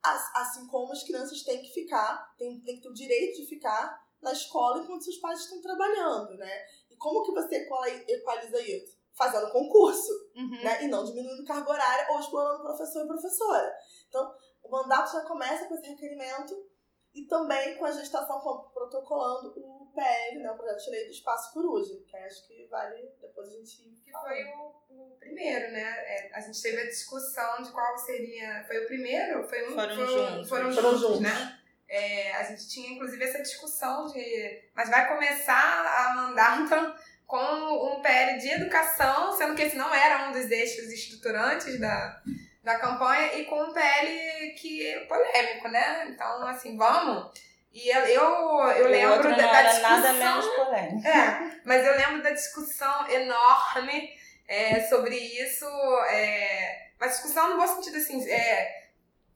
assim como as crianças têm que ficar, têm, têm que ter o direito de ficar na escola enquanto seus pais estão trabalhando, né? E como que você equaliza isso? Fazendo concurso, uhum. né? E não diminuindo carga horária ou explorando professor e professora. Então, o mandato já começa com esse requerimento e também com a gestação protocolando o PL, né, o projeto de lei do espaço coruja, que acho que vale depois a gente. Que foi o, o primeiro, né? É, a gente teve a discussão de qual seria. Foi o primeiro? Foi um, foram, foram juntos. Foram, foram juntos, juntos, né? É, a gente tinha inclusive essa discussão de. Mas vai começar a mandata com um PL de educação, sendo que esse não era um dos eixos estruturantes da, da campanha, e com um PL que é polêmico, né? Então, assim, vamos. E eu, eu, eu lembro da, da discussão. nada menos polêmico. É, mas eu lembro da discussão enorme é, sobre isso. É, uma discussão no bom sentido assim. É,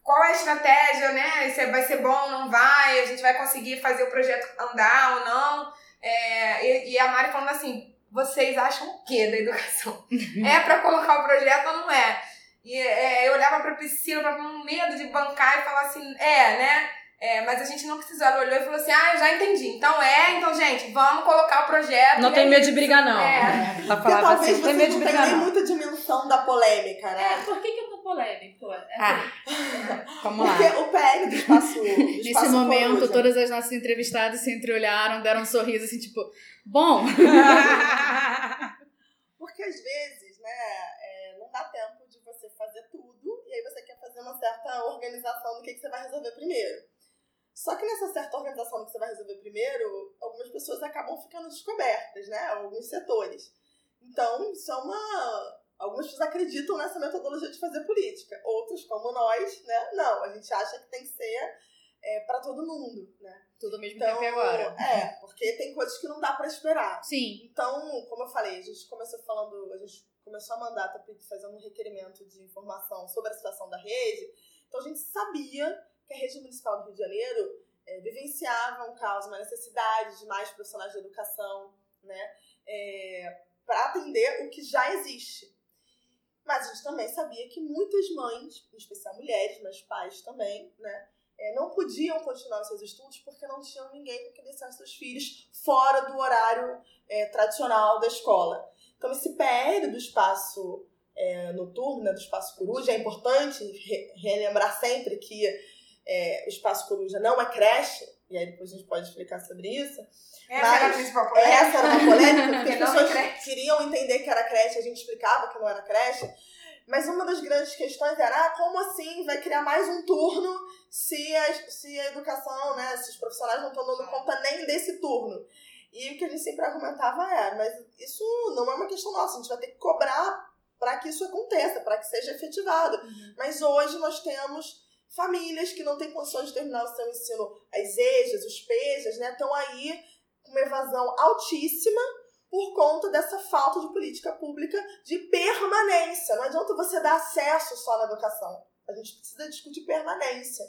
qual é a estratégia, né? Se vai ser bom, não vai, a gente vai conseguir fazer o projeto andar ou não. É, e, e, a Mari falando assim, vocês acham o que da educação? é para colocar o projeto ou não é? E é, eu olhava pra Priscila com um medo de bancar e falar assim, é, né? É, mas a gente não precisou. Ela olhou e falou assim: Ah, eu já entendi. Então é, então, gente, vamos colocar o projeto. Não tem medo de brigar, não. É. Ela falava assim: você tem medo de não brigar, não. muita dimensão da polêmica, né? É, por que, que polêmico? É, Ah, vamos lá. Porque o PL do espaço. Do Nesse espaço momento, coruja- todas as nossas entrevistadas se entreolharam, deram um sorriso assim, tipo, bom. Porque às vezes, né, é, não dá tempo de você fazer tudo, e aí você quer fazer uma certa organização do que, que você vai resolver primeiro. Só que nessa certa organização do que você vai resolver primeiro, algumas pessoas acabam ficando descobertas, né? Alguns setores. Então, isso é uma. Algumas pessoas acreditam nessa metodologia de fazer política. Outros, como nós, né? Não, a gente acha que tem que ser é, para todo mundo, né? Tudo ao mesmo Então, tempo agora. é, porque tem coisas que não dá para esperar. Sim. Então, como eu falei, a gente começou falando, a gente começou a mandar a fazendo um requerimento de informação sobre a situação da rede. Então, a gente sabia que a rede municipal do Rio de Janeiro é, vivenciava um caos, uma necessidade de mais profissionais de educação, né, é, para atender o que já existe. Mas a gente também sabia que muitas mães, em especial mulheres, mas pais também, né, é, não podiam continuar seus estudos porque não tinham ninguém que deixasse seus filhos fora do horário é, tradicional da escola. Então, esse PL do espaço é, noturno, né, do espaço coruja, é importante re relembrar sempre que é, o espaço coruja não é creche, e aí depois a gente pode explicar sobre isso. Essa Mas era a principal polêmica. Essa era uma polêmica, porque as pessoas creche. queriam entender que era creche, a gente explicava que não era creche. Mas uma das grandes questões era, ah, como assim vai criar mais um turno se a, se a educação, né, se os profissionais não estão dando conta nem desse turno? E o que a gente sempre argumentava é, mas isso não é uma questão nossa, a gente vai ter que cobrar para que isso aconteça, para que seja efetivado. Mas hoje nós temos famílias que não têm condições de terminar o seu ensino, as EJAs, os PEJAs, né, estão aí com uma evasão altíssima por conta dessa falta de política pública de permanência. Não adianta você dar acesso só na educação. A gente precisa discutir permanência.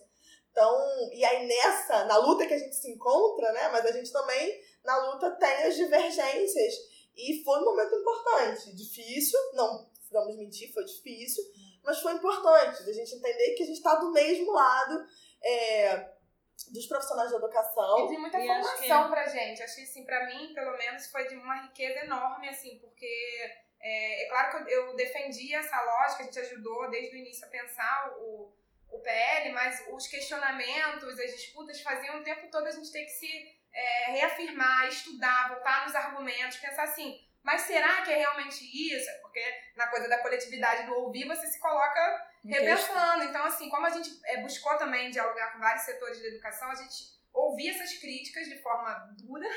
Então, e aí nessa, na luta que a gente se encontra, né, mas a gente também na luta tem as divergências. E foi um momento importante, difícil, não vamos mentir, foi difícil, mas foi importante da gente entender que a gente está do mesmo lado é, dos profissionais de educação. E de muita E formação pra gente. Acho que, assim, pra mim, pelo menos, foi de uma riqueza enorme, assim, porque é, é claro que eu, eu defendi essa lógica, a gente ajudou desde o início a pensar o, o PL, mas os questionamentos, as disputas faziam o tempo todo a gente ter que se é, reafirmar, estudar, voltar nos argumentos, pensar assim, mas será que é realmente isso? Porque na coisa da coletividade do ouvir, você se coloca repensando. Então, assim, como a gente é, buscou também dialogar com vários setores da educação, a gente ouvia essas críticas de forma dura,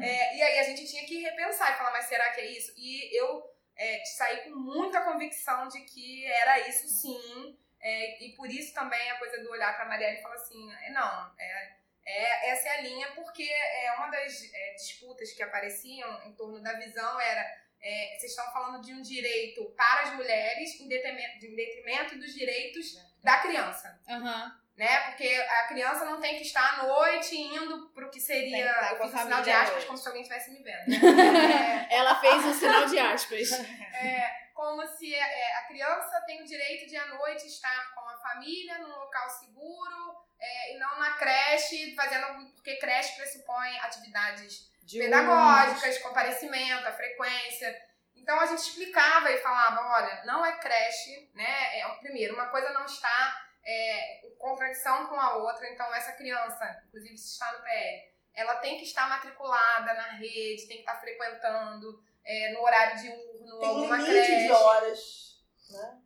é, e aí a gente tinha que repensar e falar, mas será que é isso? E eu é, saí com muita convicção de que era isso sim, é, e por isso também a coisa do olhar para a Marielle e falar assim, é, não, é, é, essa é a linha, porque é, uma das é, disputas que apareciam em torno da visão era é, vocês estão falando de um direito para as mulheres em detrimento, em detrimento dos direitos da criança, Aham. né? Porque a criança não tem que estar à noite indo que Tem que seria um sinal de aspas como se alguém estivesse me vendo. Né? Ela fez um sinal de aspas. É, como se é, a criança tem o direito de à noite estar com a família num local seguro é, e não na creche, fazendo porque creche pressupõe atividades pedagógicas, comparecimento, a frequência. Então a gente explicava e falava, olha, não é creche, né? É, primeiro, uma coisa não está é, em contradição com a outra, então essa criança, inclusive se está no PL, ela tem que estar matriculada na rede, tem que estar frequentando é, no horário diurno, Tem alguma limite creche. de horas. Né?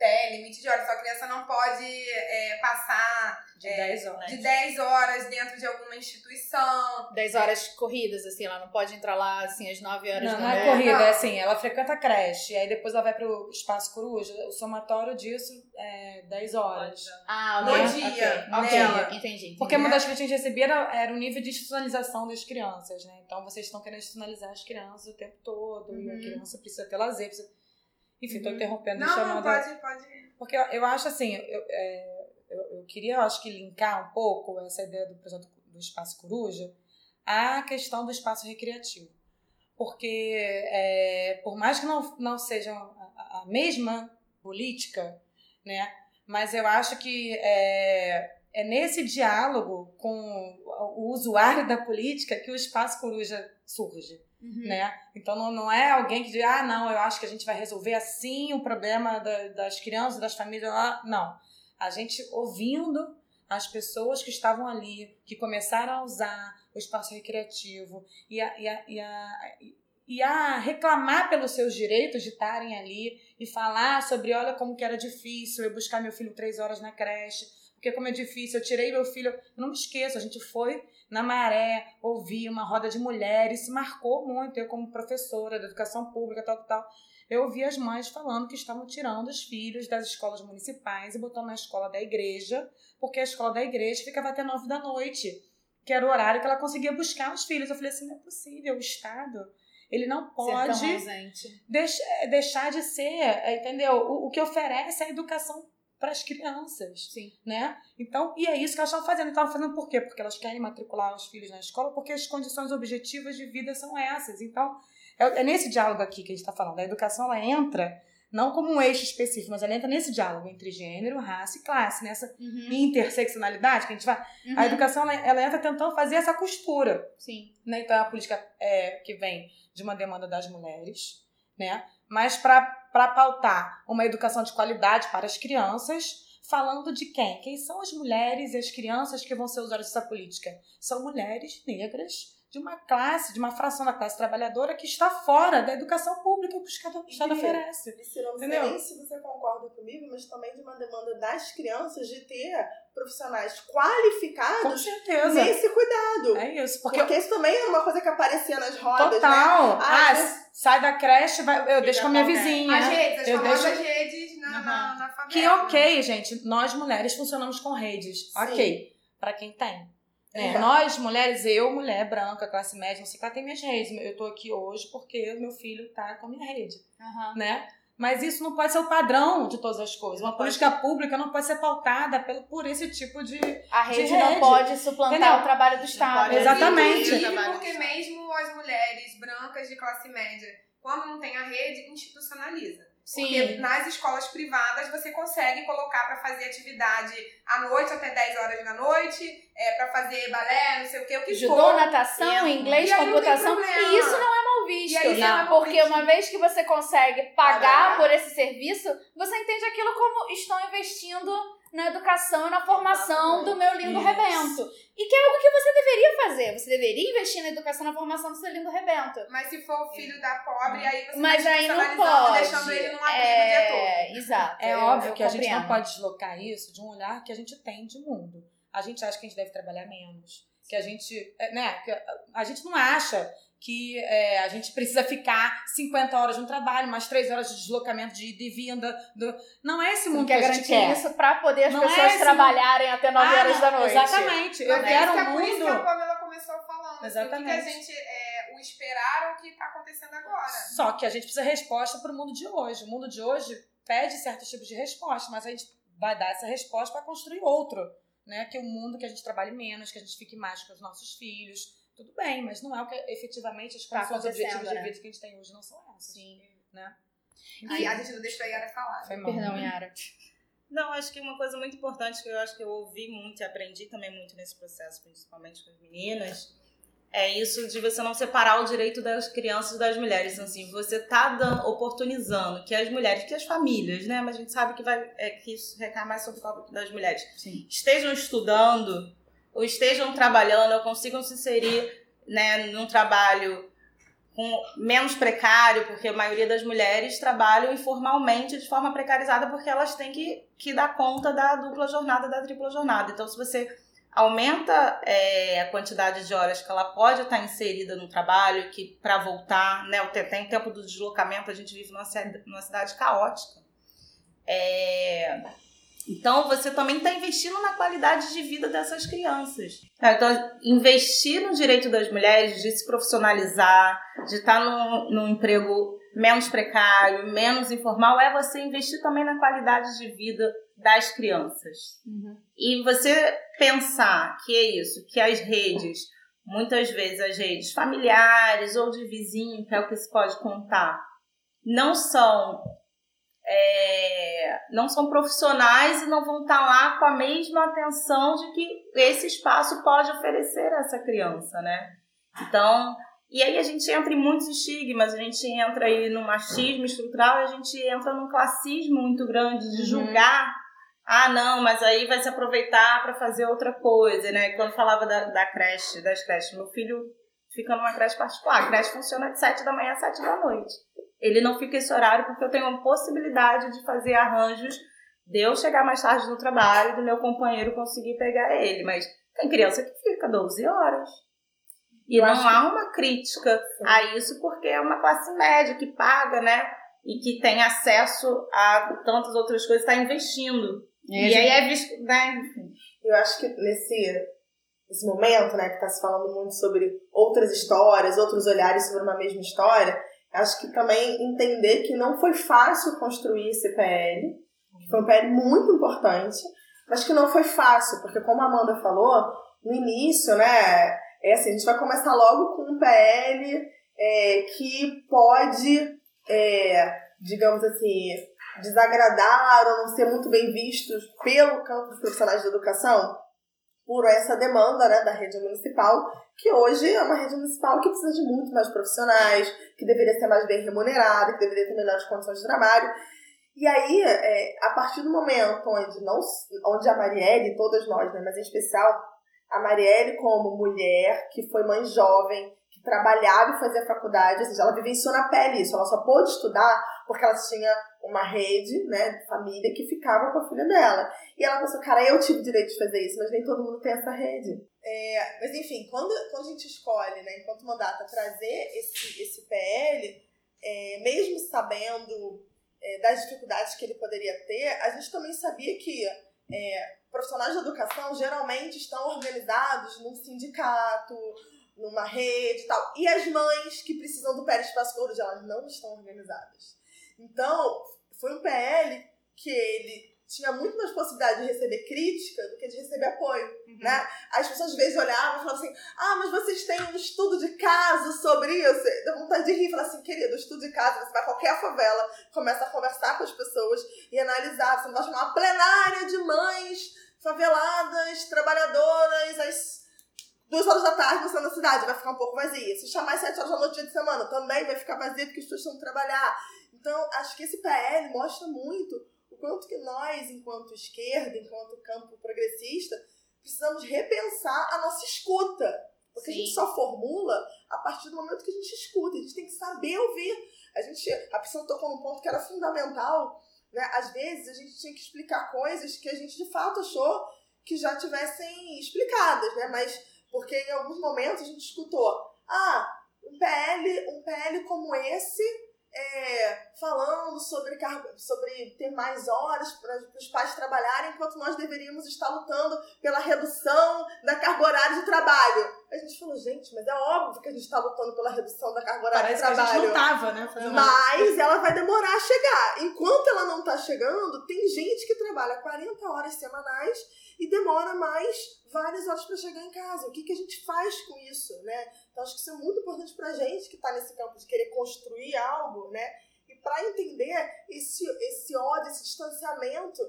Tem limite de horas, só a criança não pode é, passar De É, 10 horas. de 10 horas dentro de alguma instituição. 10 horas corridas, assim, ela não pode entrar lá, assim, às 9 horas Não, não é corrida, Não. é assim, ela frequenta a creche, aí depois ela vai pro espaço coruja, o somatório disso é 10 horas. Ah, No né? dia, Ok, ok, nela. entendi. entendi. Porque uma das que a gente recebia era, era o nível de institucionalização das crianças, né? Então vocês estão querendo institucionalizar as crianças o tempo todo, e a Uhum. criança precisa ter lazer, precisa... Enfim, tô Uhum. interrompendo, Não, a não, pode, pode. Porque eu, eu acho assim, eu, é, eu, eu queria, eu acho que linkar um pouco essa ideia do projeto do Espaço Coruja à questão do espaço recreativo. Porque, é, por mais que não, não sejam a, a mesma política, né, mas eu acho que é, é nesse diálogo com o usuário da política que o Espaço Coruja surge Uhum. né? Então não, não é alguém que diz, ah, não, eu acho que a gente vai resolver assim o problema da- das crianças, das famílias lá. Não. A gente ouvindo as pessoas que estavam ali, que começaram a usar o espaço recreativo e a, e a, e a, e a reclamar pelos seus direitos de estarem ali e falar sobre, olha como que era difícil eu buscar meu filho três horas na creche, porque como é difícil, eu tirei meu filho, eu não me esqueço, a gente foi na maré, ouvi uma roda de mulheres, se marcou muito, eu como professora da educação pública, tal, tal, eu ouvi as mães falando que estavam tirando os filhos das escolas municipais e botando na escola da igreja, porque a escola da igreja ficava até nove da noite, que era o horário que ela conseguia buscar os filhos. Eu falei assim, não é possível, o Estado, ele não pode deix deixar de ser, entendeu? O, o que oferece é a educação para as crianças. Sim. Né? Então, e é isso que elas estão fazendo. Estavam fazendo por quê? Porque elas querem matricular os filhos na escola, porque as condições objetivas de vida são essas. Então, é, é nesse diálogo aqui que a gente está falando. A educação ela entra não como um eixo específico, mas ela entra nesse diálogo entre gênero, raça e classe, nessa Uhum. interseccionalidade que a gente vai. Uhum. A educação ela, ela entra tentando fazer essa costura. Sim. Né? Então, é uma política é, que vem de uma demanda das mulheres, né? mas para pautar uma educação de qualidade para as crianças, falando de quem? Quem são as mulheres e as crianças que vão ser usuárias dessa política? São mulheres negras de uma classe, de uma fração da classe trabalhadora que está fora da educação pública que o Estado, E- oferece. Priscila, não sei se você concorda comigo, mas também de uma demanda das crianças de ter profissionais Com qualificados certeza. nesse cuidado. É isso. Porque Porque, isso também é uma coisa que aparecia nas rodas, né? Total. Ah, Ah, às sai da creche, vai, eu deixo com a minha vizinha. As redes, as Eu deixo- redes na, na, na favela. Que ok, gente. Nós mulheres funcionamos com redes. Ok. Pra quem tem. Né? Exato. Nós, mulheres, eu, mulher branca, classe média, não sei lá, tem minhas redes. Eu tô aqui hoje porque meu filho tá com a minha rede, Aham. né? Mas isso não pode ser o padrão de todas as coisas. Uma política pública não pode ser pautada pelo, por esse tipo de. A rede, De não rede. pode suplantar Entendeu? o trabalho do Estado. pode- Exatamente. Inclusive Trabalho porque mesmo as mulheres brancas de classe média, quando não tem a rede, institucionaliza. Sim. Porque nas escolas privadas você consegue colocar pra fazer atividade à noite até 10 horas da noite, é, para fazer balé, não sei o que, o que Judô, for. natação, E- inglês, e não computação. E isso não é mal visto. E aí isso né? não é mal Porque visto. uma vez que você consegue pagar Pagar. por esse serviço, você entende aquilo como estão investindo na educação e na formação do meu lindo Isso. rebento. E que é algo que você deveria fazer. Você deveria investir na educação e na formação do seu lindo rebento. Mas se for o filho da pobre, aí você Mas tá aí não pode. deixando ele num abrigo o dia todo. é, exato. É eu- óbvio eu que a gente não pode deslocar isso de um olhar que a gente tem de mundo. A gente acha que a gente deve trabalhar menos. Que a gente. é, Né, que a- a gente não acha que é, a gente precisa ficar 50 horas no trabalho, mais 3 horas de deslocamento de ida e vinda. Do... Não é esse mundo quer que a gente garantir quer. isso pra poder as Não é pessoas esse trabalharem até 9 Ah, horas da noite. Exatamente. Eu Mas quero é um por isso que a mundo. Pamela começou falando. Exatamente. Assim, o que, que a gente, é, o esperar o que tá acontecendo agora. Só que a gente precisa de resposta para o mundo de hoje. O mundo de hoje pede certos tipos de resposta, mas a gente vai dar essa resposta para construir outro. Né? Que é um mundo que a gente trabalhe menos, que a gente fique mais com os nossos filhos. Tudo bem, mas não é o que efetivamente as Tá condições objetivas acontecendo, de né? vida que a gente tem hoje não são essas. Sim. Né? Aí a gente não deixou a Yara falar. Foi mal. Perdão, Yara. Não, acho que uma coisa muito importante que eu acho que eu ouvi muito e aprendi também muito nesse processo, principalmente com as meninas, é isso de você não separar o direito das crianças das mulheres. Então, Assim, você tá dando, oportunizando que as mulheres, que as famílias, né? Mas a gente sabe que, vai, é, que isso recai mais sobre o das mulheres. Sim. Estejam estudando ou estejam trabalhando ou consigam se inserir né, num trabalho com menos precário, porque a maioria das mulheres trabalham informalmente de forma precarizada porque elas têm que, que dar conta da dupla jornada, da tripla jornada. Então, se você aumenta é, a quantidade de horas que ela pode estar inserida no trabalho, que para voltar, né, tem o tempo do deslocamento, a gente vive numa, cida- numa cidade caótica. É, então, você também está investindo na qualidade de vida dessas crianças. Tá, Então, investir no direito das mulheres de se profissionalizar, de estar num, num emprego menos precário, menos informal, é você investir também na qualidade de vida das crianças. E você pensar que é isso, que as redes, muitas vezes as redes familiares ou de vizinho, que é o que se pode contar, não são é, não são profissionais e não vão estar lá com a mesma atenção de que esse espaço pode oferecer a essa criança, né? Então, e aí a gente entra em muitos estigmas, a gente entra aí no machismo estrutural, a gente entra num classismo muito grande de julgar. Ah, não, mas aí vai se aproveitar para fazer outra coisa, né? Quando falava da, da creche, das creches, meu filho fica numa creche particular. A creche funciona de 7 da manhã às 7 da noite. Ele não fica esse horário porque eu tenho a possibilidade de fazer arranjos de eu chegar mais tarde no trabalho, do meu companheiro conseguir pegar ele. Mas tem criança que fica 12 horas. E Eu não há uma crítica a isso, porque é uma classe média que paga, né? E que tem acesso a tantas outras coisas, está investindo. E, aí é visto, né? Eu acho que nesse, nesse momento, né, que está se falando muito sobre outras histórias, outros olhares sobre uma mesma história, acho que também entender que não foi fácil construir esse PL, que foi um PL muito importante, mas que não foi fácil, porque como a Amanda falou, no início, né, é assim, a gente vai começar logo com um PL é, que pode, é, digamos assim, desagradar ou não ser muito bem vistos pelo campo dos profissionais de educação por essa demanda né, da rede municipal, que hoje é uma rede municipal que precisa de muito mais profissionais, que deveria ser mais bem remunerada, que deveria ter melhores condições de trabalho. E aí, é, a partir do momento onde, não, onde a Marielle, todas nós, né, mas em especial a Marielle como mulher, que foi mãe jovem, que trabalhava e fazia faculdade, ou seja, ela vivenciou na pele isso, ela só pôde estudar porque ela tinha uma rede, né, de família que ficava com a filha dela. E ela pensou, cara, eu tive direito de fazer isso, mas nem todo mundo tem essa rede. É, mas enfim, quando, quando a gente escolhe, né, enquanto mandata, trazer esse, esse PL, é, mesmo sabendo é, das dificuldades que ele poderia ter, a gente também sabia que é, profissionais de educação geralmente estão organizados num sindicato, numa rede e tal. E as mães que precisam do Espaço Cores, elas não estão organizadas. Então, foi um PL que ele tinha muito mais possibilidade de receber crítica do que de receber apoio, Uhum. né? As pessoas às vezes olhavam e falavam assim, ah, mas vocês têm um estudo de caso sobre isso? Dá vontade de rir e falar assim, querido, estudo de caso, você vai a qualquer favela, começa a conversar com as pessoas e analisar, você não vai chamar uma plenária de mães faveladas, trabalhadoras, às duas horas da tarde você na cidade, vai ficar um pouco vazia. Se chamar às sete horas da noite dia de semana, também vai ficar vazia porque as pessoas estão trabalhar. Então, acho que esse PL mostra muito o quanto que nós, enquanto esquerda, enquanto campo progressista, precisamos repensar a nossa escuta. Porque a gente só formula a partir do momento que a gente escuta. A gente tem que saber ouvir. A gente, a pessoa tocou num ponto que era fundamental. Né? Às vezes a gente tinha que explicar coisas que a gente de fato achou que já tivessem explicadas, né? Mas porque em alguns momentos a gente escutou, ah, um PL, um PL como esse é, falando sobre, sobre ter mais horas para os pais trabalharem, enquanto nós deveríamos estar lutando pela redução da carga horária de trabalho. A gente falou, gente, mas é óbvio que a gente está lutando pela redução da carga horária Parece de que a trabalho. gente não tava, né? Fazendo Mas ela vai demorar a chegar. Enquanto ela não tá chegando, tem gente que trabalha 40 horas semanais e demora mais várias horas para chegar em casa. O que, que a gente faz com isso, né? Então acho que isso é muito importante pra gente que tá nesse campo de querer construir algo, né? E para entender esse, esse ódio, esse distanciamento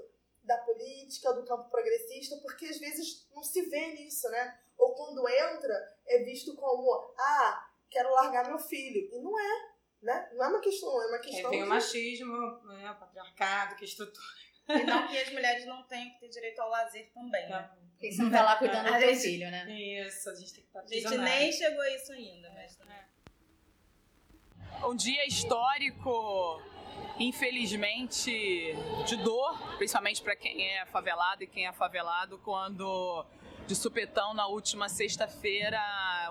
da política, do campo progressista, porque às vezes não se vê nisso, né? Ou quando entra, é visto como, ah, quero largar meu filho. E não é, né? Não é uma questão, é uma É, questão vem o de- machismo, né, o patriarcado, que estrutura. E não que as mulheres não tenham que ter direito ao lazer também, né? Porque você não tá lá cuidando do teu filho, né? Isso, a gente tem que estar A gente nem chegou a isso ainda, mas... Um dia histórico, infelizmente, de dor, principalmente para quem é favelado e quem é favelado, quando de supetão na última sexta-feira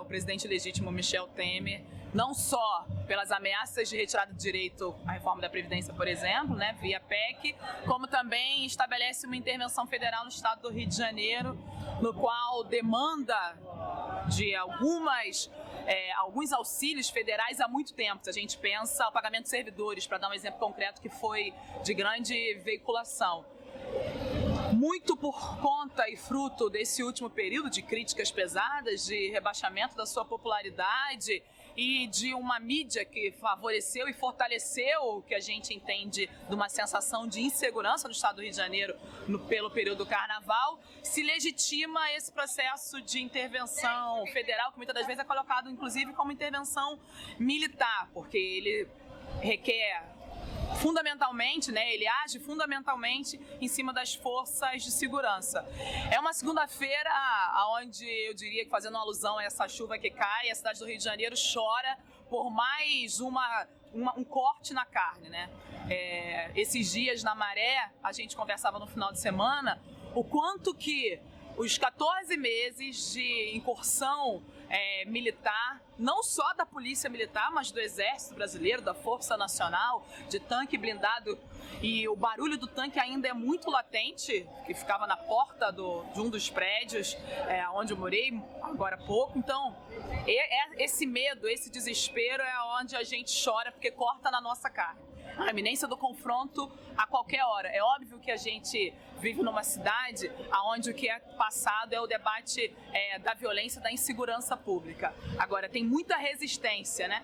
o presidente legítimo Michel Temer, não só pelas ameaças de retirada do direito à reforma da Previdência, por exemplo, né, via PEC, como também estabelece uma intervenção federal no estado do Rio de Janeiro, no qual demanda de algumas é, alguns auxílios federais há muito tempo. Se a gente pensa o pagamento de servidores, para dar um exemplo concreto que foi de grande veiculação. Muito por conta e fruto desse último período de críticas pesadas, de rebaixamento da sua popularidade e de uma mídia que favoreceu e fortaleceu o que a gente entende de uma sensação de insegurança no estado do Rio de Janeiro no, pelo período do carnaval, se legitima esse processo de intervenção federal, que muitas das vezes é colocado inclusive como intervenção militar, porque ele requer fundamentalmente, né, ele age fundamentalmente em cima das forças de segurança. É uma segunda-feira onde eu diria que fazendo alusão a essa chuva que cai, a cidade do Rio de Janeiro chora por mais uma, uma um corte na carne, né? É, esses dias na maré, a gente conversava no final de semana o quanto que os 14 meses de incursão é, militar, não só da Polícia Militar, mas do Exército Brasileiro, da Força Nacional, de tanque blindado. E o barulho do tanque ainda é muito latente, que ficava na porta do, de um dos prédios é, onde eu morei agora há pouco. Então, é, esse medo, esse desespero é onde a gente chora, porque corta na nossa carne a iminência do confronto a qualquer hora. É óbvio que a gente vive numa cidade onde o que é passado é o debate é, da violência, da insegurança pública. Agora, tem muita resistência, né?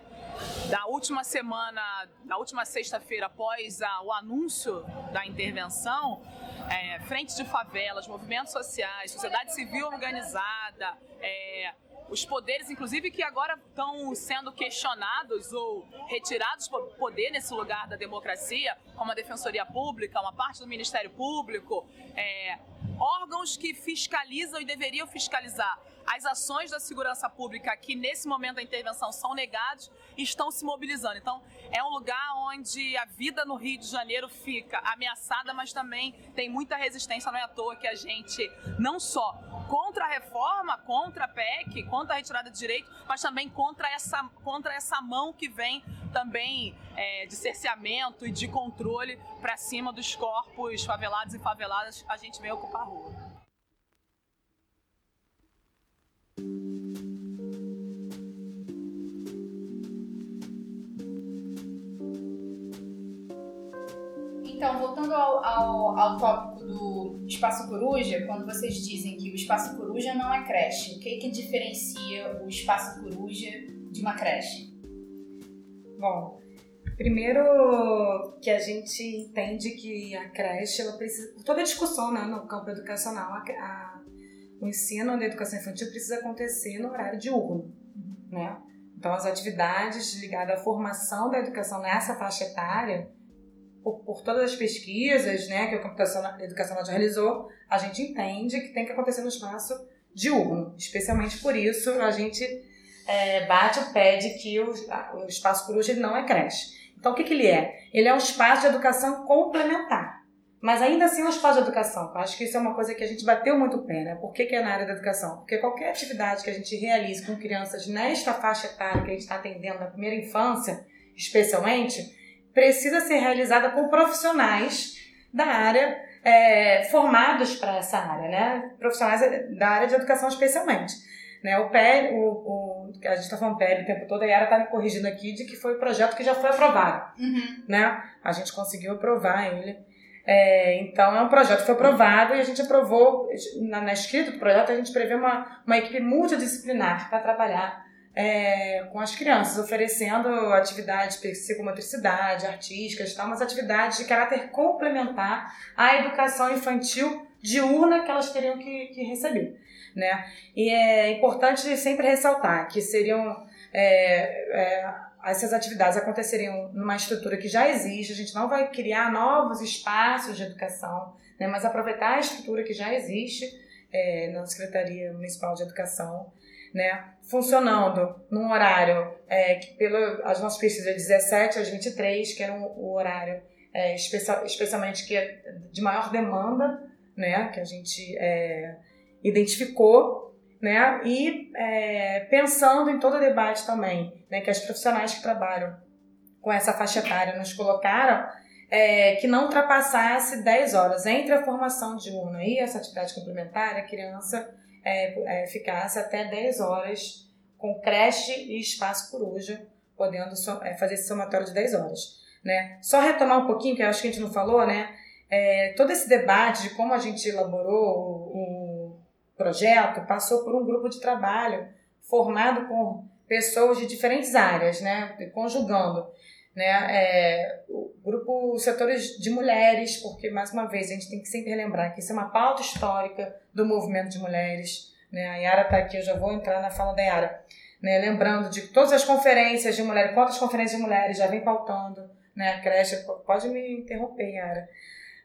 Da última semana, na última sexta-feira, após a, o anúncio da intervenção, é, frente de favelas, movimentos sociais, sociedade civil organizada, é, os poderes, inclusive, que agora estão sendo questionados ou retirados poder nesse lugar da democracia, como a Defensoria Pública, uma parte do Ministério Público, é, órgãos que fiscalizam e deveriam fiscalizar as ações da segurança pública que nesse momento da intervenção são negados e estão se mobilizando. Então, é um lugar onde a vida no Rio de Janeiro fica ameaçada, mas também tem muita resistência, não é à toa que a gente não só contra a reforma, contra a PEC, contra a retirada de direito, mas também contra essa, contra essa mão que vem também é, de cerceamento e de controle para cima dos corpos favelados e faveladas, a gente vem ocupar a rua. Então, voltando ao, ao, ao, tópico do espaço coruja, quando vocês dizem que o espaço coruja não é creche, o que, que diferencia o espaço coruja de uma creche? Bom, primeiro que a gente entende que a creche, ela precisa, toda a discussão né, no campo educacional, a, a, o ensino da educação infantil precisa acontecer no horário diurno, né? Então, as atividades ligadas à formação da educação nessa faixa etária por, por, todas as pesquisas né, que a computação educacional já realizou, a gente entende que tem que acontecer no espaço diurno. Especialmente por isso, a gente é, bate o pé de que o, o espaço coruja não é creche. Então, o que, que ele é? Ele é um espaço de educação complementar. Mas ainda assim é espaço de educação. Eu acho que isso é uma coisa que a gente bateu muito o pé, né? Por que, que é na área da educação? Porque qualquer atividade que a gente realize com crianças nesta faixa etária que a gente está atendendo na primeira infância, especialmente, precisa ser realizada com profissionais da área é, formados para essa área, né? Profissionais da área de educação especialmente. Né? O PL, o, o, a gente está falando PL o tempo todo, a Yara está me corrigindo aqui de que foi um projeto que já foi aprovado. Uhum. Né? A gente conseguiu aprovar ele. É, então, é um projeto que foi aprovado e a gente aprovou, na, na escrita do projeto, a gente prevê uma, uma equipe multidisciplinar para trabalhar é, com as crianças, oferecendo atividades de psicomotricidade, artísticas, tal, mas atividades de caráter complementar à educação infantil diurna que elas teriam que, que receber. Né? E é importante sempre ressaltar que seriam é, é, essas atividades aconteceriam numa estrutura que já existe, a gente não vai criar novos espaços de educação, né, mas aproveitar a estrutura que já existe é, na Secretaria Municipal de Educação né, funcionando num horário é, que, pelo as nossas pesquisas, 17 às 23, que era o horário é, especial, especialmente que é de maior demanda, né, que a gente é, identificou, né, e é, pensando em todo o debate também, né, que as profissionais que trabalham com essa faixa etária nos colocaram, é, que não ultrapassasse 10 horas entre a formação de uma e essa atividade complementar, a criança é, é, ficasse até 10 horas com creche e espaço coruja, podendo so, é, fazer esse somatório de 10 horas. Né? Só retomar um pouquinho, que eu acho que a gente não falou, né? É, todo esse debate de como a gente elaborou o, o projeto passou por um grupo de trabalho formado com pessoas de diferentes áreas, né? conjugando né? É, o grupo setores de mulheres, porque mais uma vez a gente tem que sempre relembrar que isso é uma pauta histórica do movimento de mulheres. Né? A Yara está aqui, eu já vou entrar na fala da Yara. Né? Lembrando de todas as conferências de mulheres, quantas conferências de mulheres já vem pautando né, a creche, pode me interromper, Yara,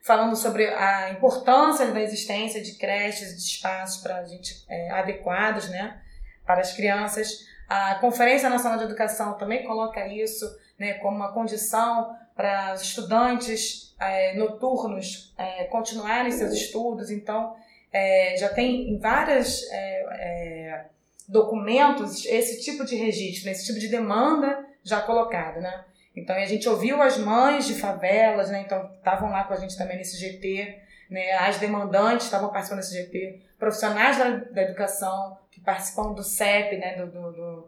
falando sobre a importância da existência de creches de espaços para gente é, adequados, né, para as crianças. A Conferência Nacional de Educação também coloca isso, né, como uma condição para os estudantes é, noturnos é, continuarem seus estudos. Então, é, já tem em vários é, é, documentos esse tipo de registro, né, esse tipo de demanda já colocada, né? Então a gente ouviu as mães de favelas, né? Então estavam lá com a gente também nesse GT, né? As demandantes estavam participando desse GT, profissionais da, da educação que participam do CEP, né? Do, do, do,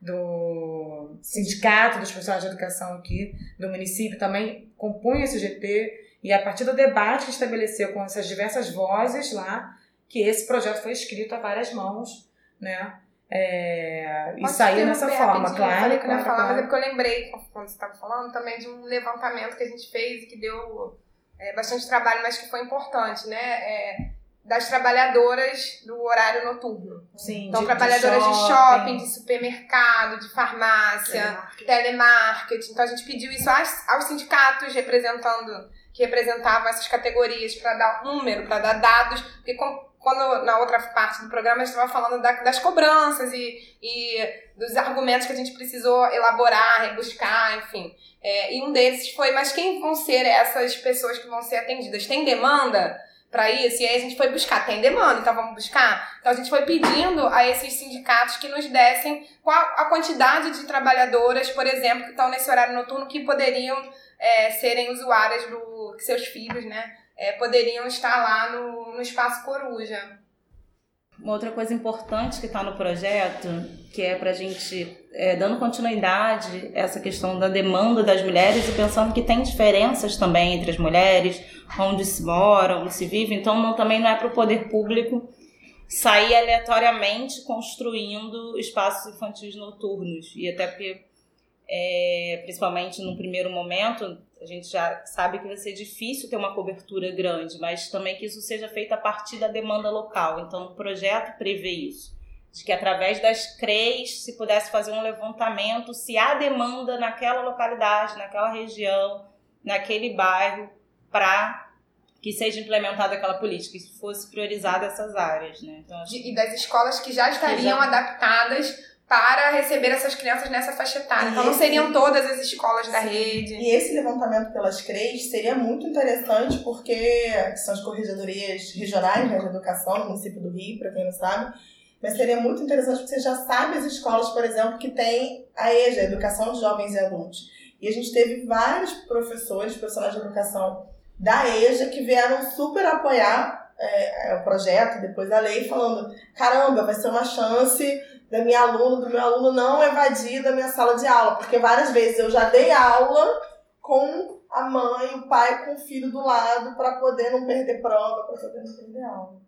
do sindicato dos profissionais de educação aqui do município também compunham esse GT e a partir do debate que estabeleceu com essas diversas vozes lá que esse projeto foi escrito a várias mãos, né? É, e sair dessa forma, claro. Eu falei que claro, falar, claro. mas é porque eu lembrei, quando você estava falando, também de um levantamento que a gente fez e que deu é, bastante trabalho, mas que foi importante, né? É, das trabalhadoras do horário noturno. Sim, Então, de- trabalhadoras de shopping, shopping, de supermercado, de farmácia, telemarketing. Então, a gente pediu isso aos, aos sindicatos representando, que representavam essas categorias para dar número, para dar dados, porque com- quando na outra parte do programa a gente estava falando da- das cobranças e, e dos argumentos que a gente precisou elaborar, rebuscar, enfim. É, e um deles foi, mas quem vão ser essas pessoas que vão ser atendidas? Tem demanda? para isso, e aí a gente foi buscar, tem demanda, então vamos buscar. Então a gente foi pedindo a esses sindicatos que nos dessem qual a quantidade de trabalhadoras, por exemplo, que estão nesse horário noturno que poderiam é, serem usuárias do. seus filhos, né? É, poderiam estar lá no, no espaço coruja. Uma outra coisa importante que está no projeto, que é para a gente, é, dando continuidade essa questão da demanda das mulheres e pensando que tem diferenças também entre as mulheres, onde se moram, onde se vive, então não, também não é para o poder público sair aleatoriamente construindo espaços infantis noturnos. E até porque, é, principalmente no primeiro momento, a gente já sabe que vai ser difícil ter uma cobertura grande, mas também que isso seja feito a partir da demanda local. Então, o projeto prevê isso. De que através das CREs se pudesse fazer um levantamento se há demanda naquela localidade, naquela região, naquele bairro, para que seja implementada aquela política, que fosse priorizada essas áreas. Né? Então, e das escolas que já estariam já- adaptadas para receber essas crianças nessa faixa etária. Então não Esse- seriam todas as escolas da rede. E esse levantamento pelas CREs seria muito interessante, porque que são as corregedorias regionais né, de educação no município do Rio, para quem não sabe. Mas seria muito interessante porque você já sabe as escolas, por exemplo, que tem a EJA, Educação de Jovens e Adultos. E a gente teve vários professores, profissionais de educação da EJA, que vieram super apoiar é, é, o projeto, depois a lei, falando: caramba, vai ser uma chance da minha aluna, do meu aluno não evadir da minha sala de aula. Porque várias vezes eu já dei aula com a mãe, o pai com o filho do lado para poder não perder prova, para poder não perder aula.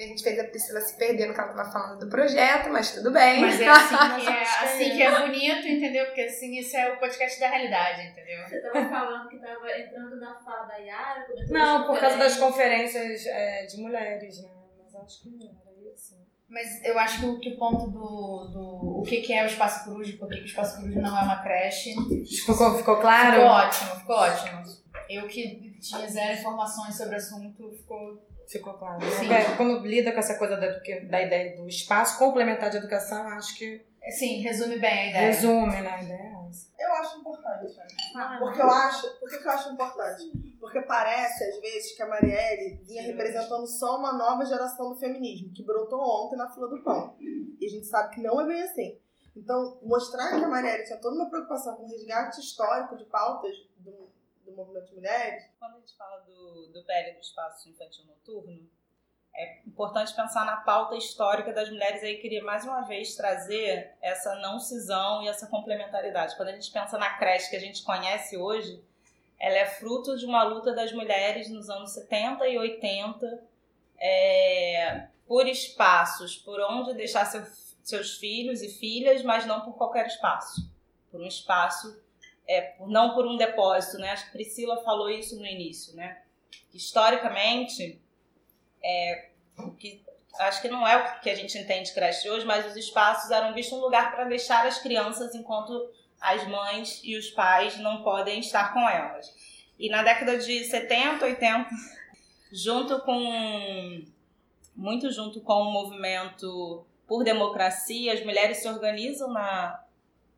E a gente fez a Priscila se perder no que ela estava falando do projeto, mas tudo bem. Mas é assim que é, assim que é bonito, entendeu? Porque assim, isso é o podcast da realidade, entendeu? Você tava falando que tava entrando na fala da Yara. Não, por causa das conferências é, de mulheres, né? Mas acho que não era isso. Mas eu acho que o, que o ponto do, do o que, que é o Espaço Coruja, por que que o Espaço Coruja não é uma creche, Ficou, ficou claro? ficou ótimo, ficou ótimo. Eu que tinha zero informações sobre o assunto, ficou... Ficou claro. Sim. É, quando lida com essa coisa da, da ideia do espaço complementar de educação, acho que Sim, resume bem a ideia. resume, né? A ideia é. Eu acho importante. Porque eu acho. Por que que eu acho importante? Porque parece, às vezes, que a Marielle vinha representando só uma nova geração do feminismo, que brotou ontem na fila do pão. E a gente sabe que não é bem assim. Então, mostrar que a Marielle tinha toda uma preocupação com o resgate histórico de pautas do, do movimento de mulheres, Quando a gente fala do, do PL do espaço infantil noturno, é importante pensar na pauta histórica das mulheres. Aí queria mais uma vez trazer essa não cisão e essa complementaridade. Quando a gente pensa na creche que a gente conhece hoje, ela é fruto de uma luta das mulheres nos anos 70 e 80 é, por espaços, por onde deixar seu- seus filhos e filhas, mas não por qualquer espaço. Por um espaço é, não por um depósito, né? Acho que Priscila falou isso no início, né? Historicamente, é, que, acho que não é o que a gente entende creche hoje, mas os espaços eram vistos um lugar para deixar as crianças enquanto as mães e os pais não podem estar com elas. E na década de 70, 80, junto com muito junto com o movimento por democracia, as mulheres se organizam na,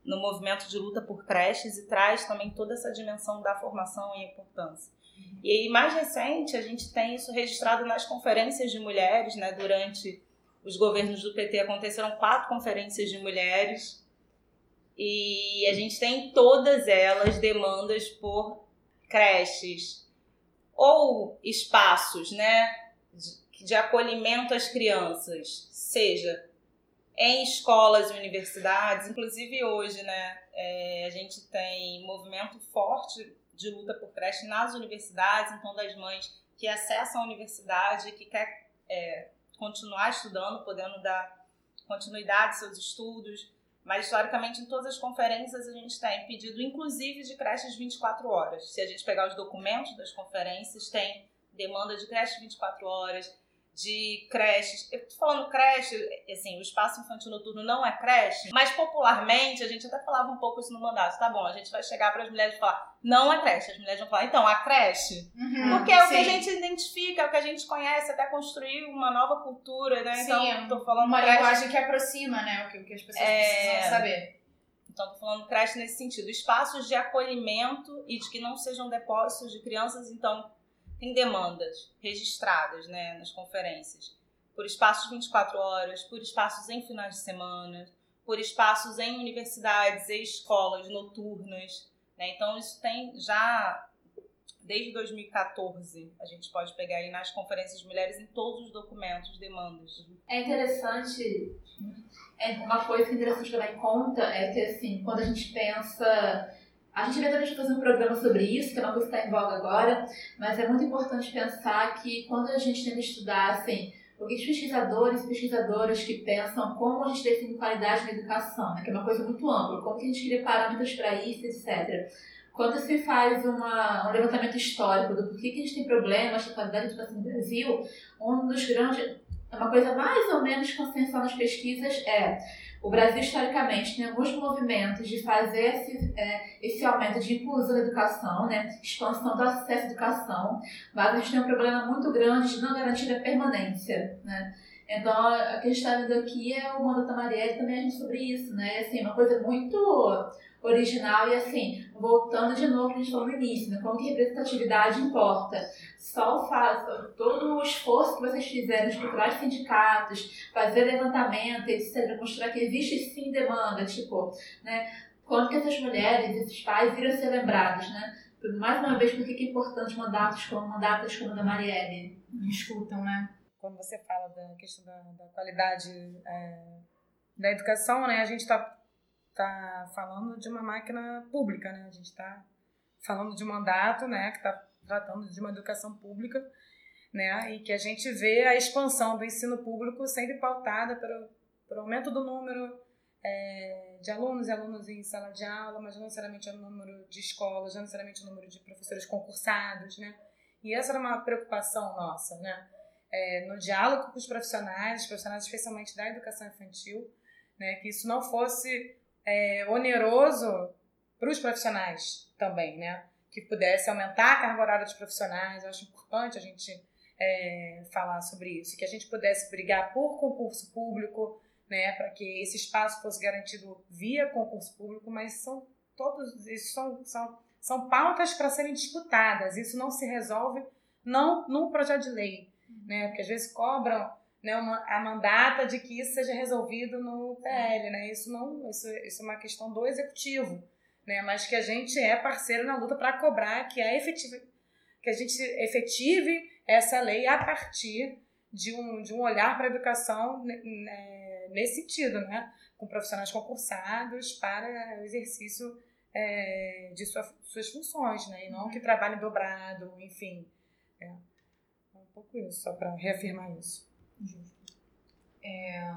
no movimento de luta por creches e traz também toda essa dimensão da formação e importância. E mais recente, a gente tem isso registrado nas conferências de mulheres, né? Durante os governos do PT aconteceram quatro conferências de mulheres. E a gente tem todas elas demandas por creches ou espaços, né, de, de acolhimento às crianças, seja em escolas e universidades, inclusive hoje, né, é, a gente tem movimento forte de luta por creche nas universidades, então das mães que acessam a universidade, que quer é, continuar estudando, podendo dar continuidade aos seus estudos. Mas, historicamente, em todas as conferências a gente tem pedido, inclusive, de creches 24 horas. Se a gente pegar os documentos das conferências, tem demanda de creche 24 horas, de creches. Eu tô falando creche, assim, o espaço infantil noturno não é creche, mas popularmente a gente até falava um pouco isso no mandato. Tá bom, a gente vai chegar para as mulheres e falar, não é creche. As mulheres vão falar, então, a creche. Uhum, Porque é o sim. que a gente identifica, é o que a gente conhece, até construir uma nova cultura, né? Sim, então, tô falando uma creche linguagem que aproxima, né? O que, o que as pessoas É. precisam saber. Então, tô falando creche nesse sentido. Espaços de acolhimento e de que não sejam depósitos de crianças, então, tem demandas registradas né, nas conferências. Por espaços 24 horas, por espaços em finais de semana, por espaços em universidades e escolas noturnas. Né? Então, isso tem já desde 2014. A gente pode pegar aí nas conferências de mulheres em todos os documentos, demandas. É interessante, é uma coisa que é interessante levar em conta é que, assim, quando a gente pensa. A gente vai fazer um programa sobre isso, que é uma coisa que está em voga agora, mas é muito importante pensar que quando a gente tenta estudar, assim, os pesquisadores e pesquisadoras que pensam como a gente define qualidade na educação, né, que é uma coisa muito ampla, como que a gente cria parâmetros para isso, etc. Quando se faz uma, um levantamento histórico do porquê que a gente tem problemas com qualidade da educação no Brasil, um dos grandes, uma coisa mais ou menos consensual nas pesquisas é o Brasil, historicamente, tem alguns movimentos de fazer esse, é, esse aumento de inclusão da educação, né, expansão do acesso à educação, mas a gente tem um problema muito grande de não garantir a permanência. Né? Então, o que a está aqui é o Manda da Marielle também a gente sobre isso, né? Assim, uma coisa muito original e assim, voltando de novo que a gente falou no início, né? Como que representatividade importa. Só o fato, todo o esforço que vocês fizeram de os sindicatos, fazer levantamento, etc., mostrar que existe sim demanda, tipo, né? Quando que essas mulheres, esses pais viram ser lembrados, né? Mais uma vez, por que é importante mandatos como mandatos como o da Marielle? Escutam, né? quando você fala da questão da, da qualidade é, da educação, né, a gente está tá falando de uma máquina pública, né? A gente está falando de um mandato, né, que está tratando de uma educação pública, né, e que a gente vê a expansão do ensino público sempre pautada pelo, pelo aumento do número é, de alunos e alunos em sala de aula, mas não necessariamente o número de escolas, não necessariamente o número de professores concursados, né? E essa era uma preocupação nossa, né? É, no diálogo com os profissionais, profissionais especialmente da educação infantil, né, que isso não fosse é, oneroso para os profissionais também, né, que pudesse aumentar a carga horária dos profissionais. Eu acho importante a gente é, falar sobre isso, que a gente pudesse brigar por concurso público, né, para que esse espaço fosse garantido via concurso público, mas são todos isso são, são, são pautas para serem disputadas. Isso não se resolve não num projeto de lei né? Porque às vezes cobram né, uma, a mandata de que isso seja resolvido no PL, né? Isso não, isso, isso é uma questão do executivo, né? Mas que a gente é parceiro na luta para cobrar que a efetive, que a gente efetive essa lei a partir de um, de um olhar para a educação né, nesse sentido, né? Com profissionais concursados para o exercício é, de sua, suas funções, né? E não que trabalhem dobrado, enfim. É um pouco isso, só para reafirmar isso. É...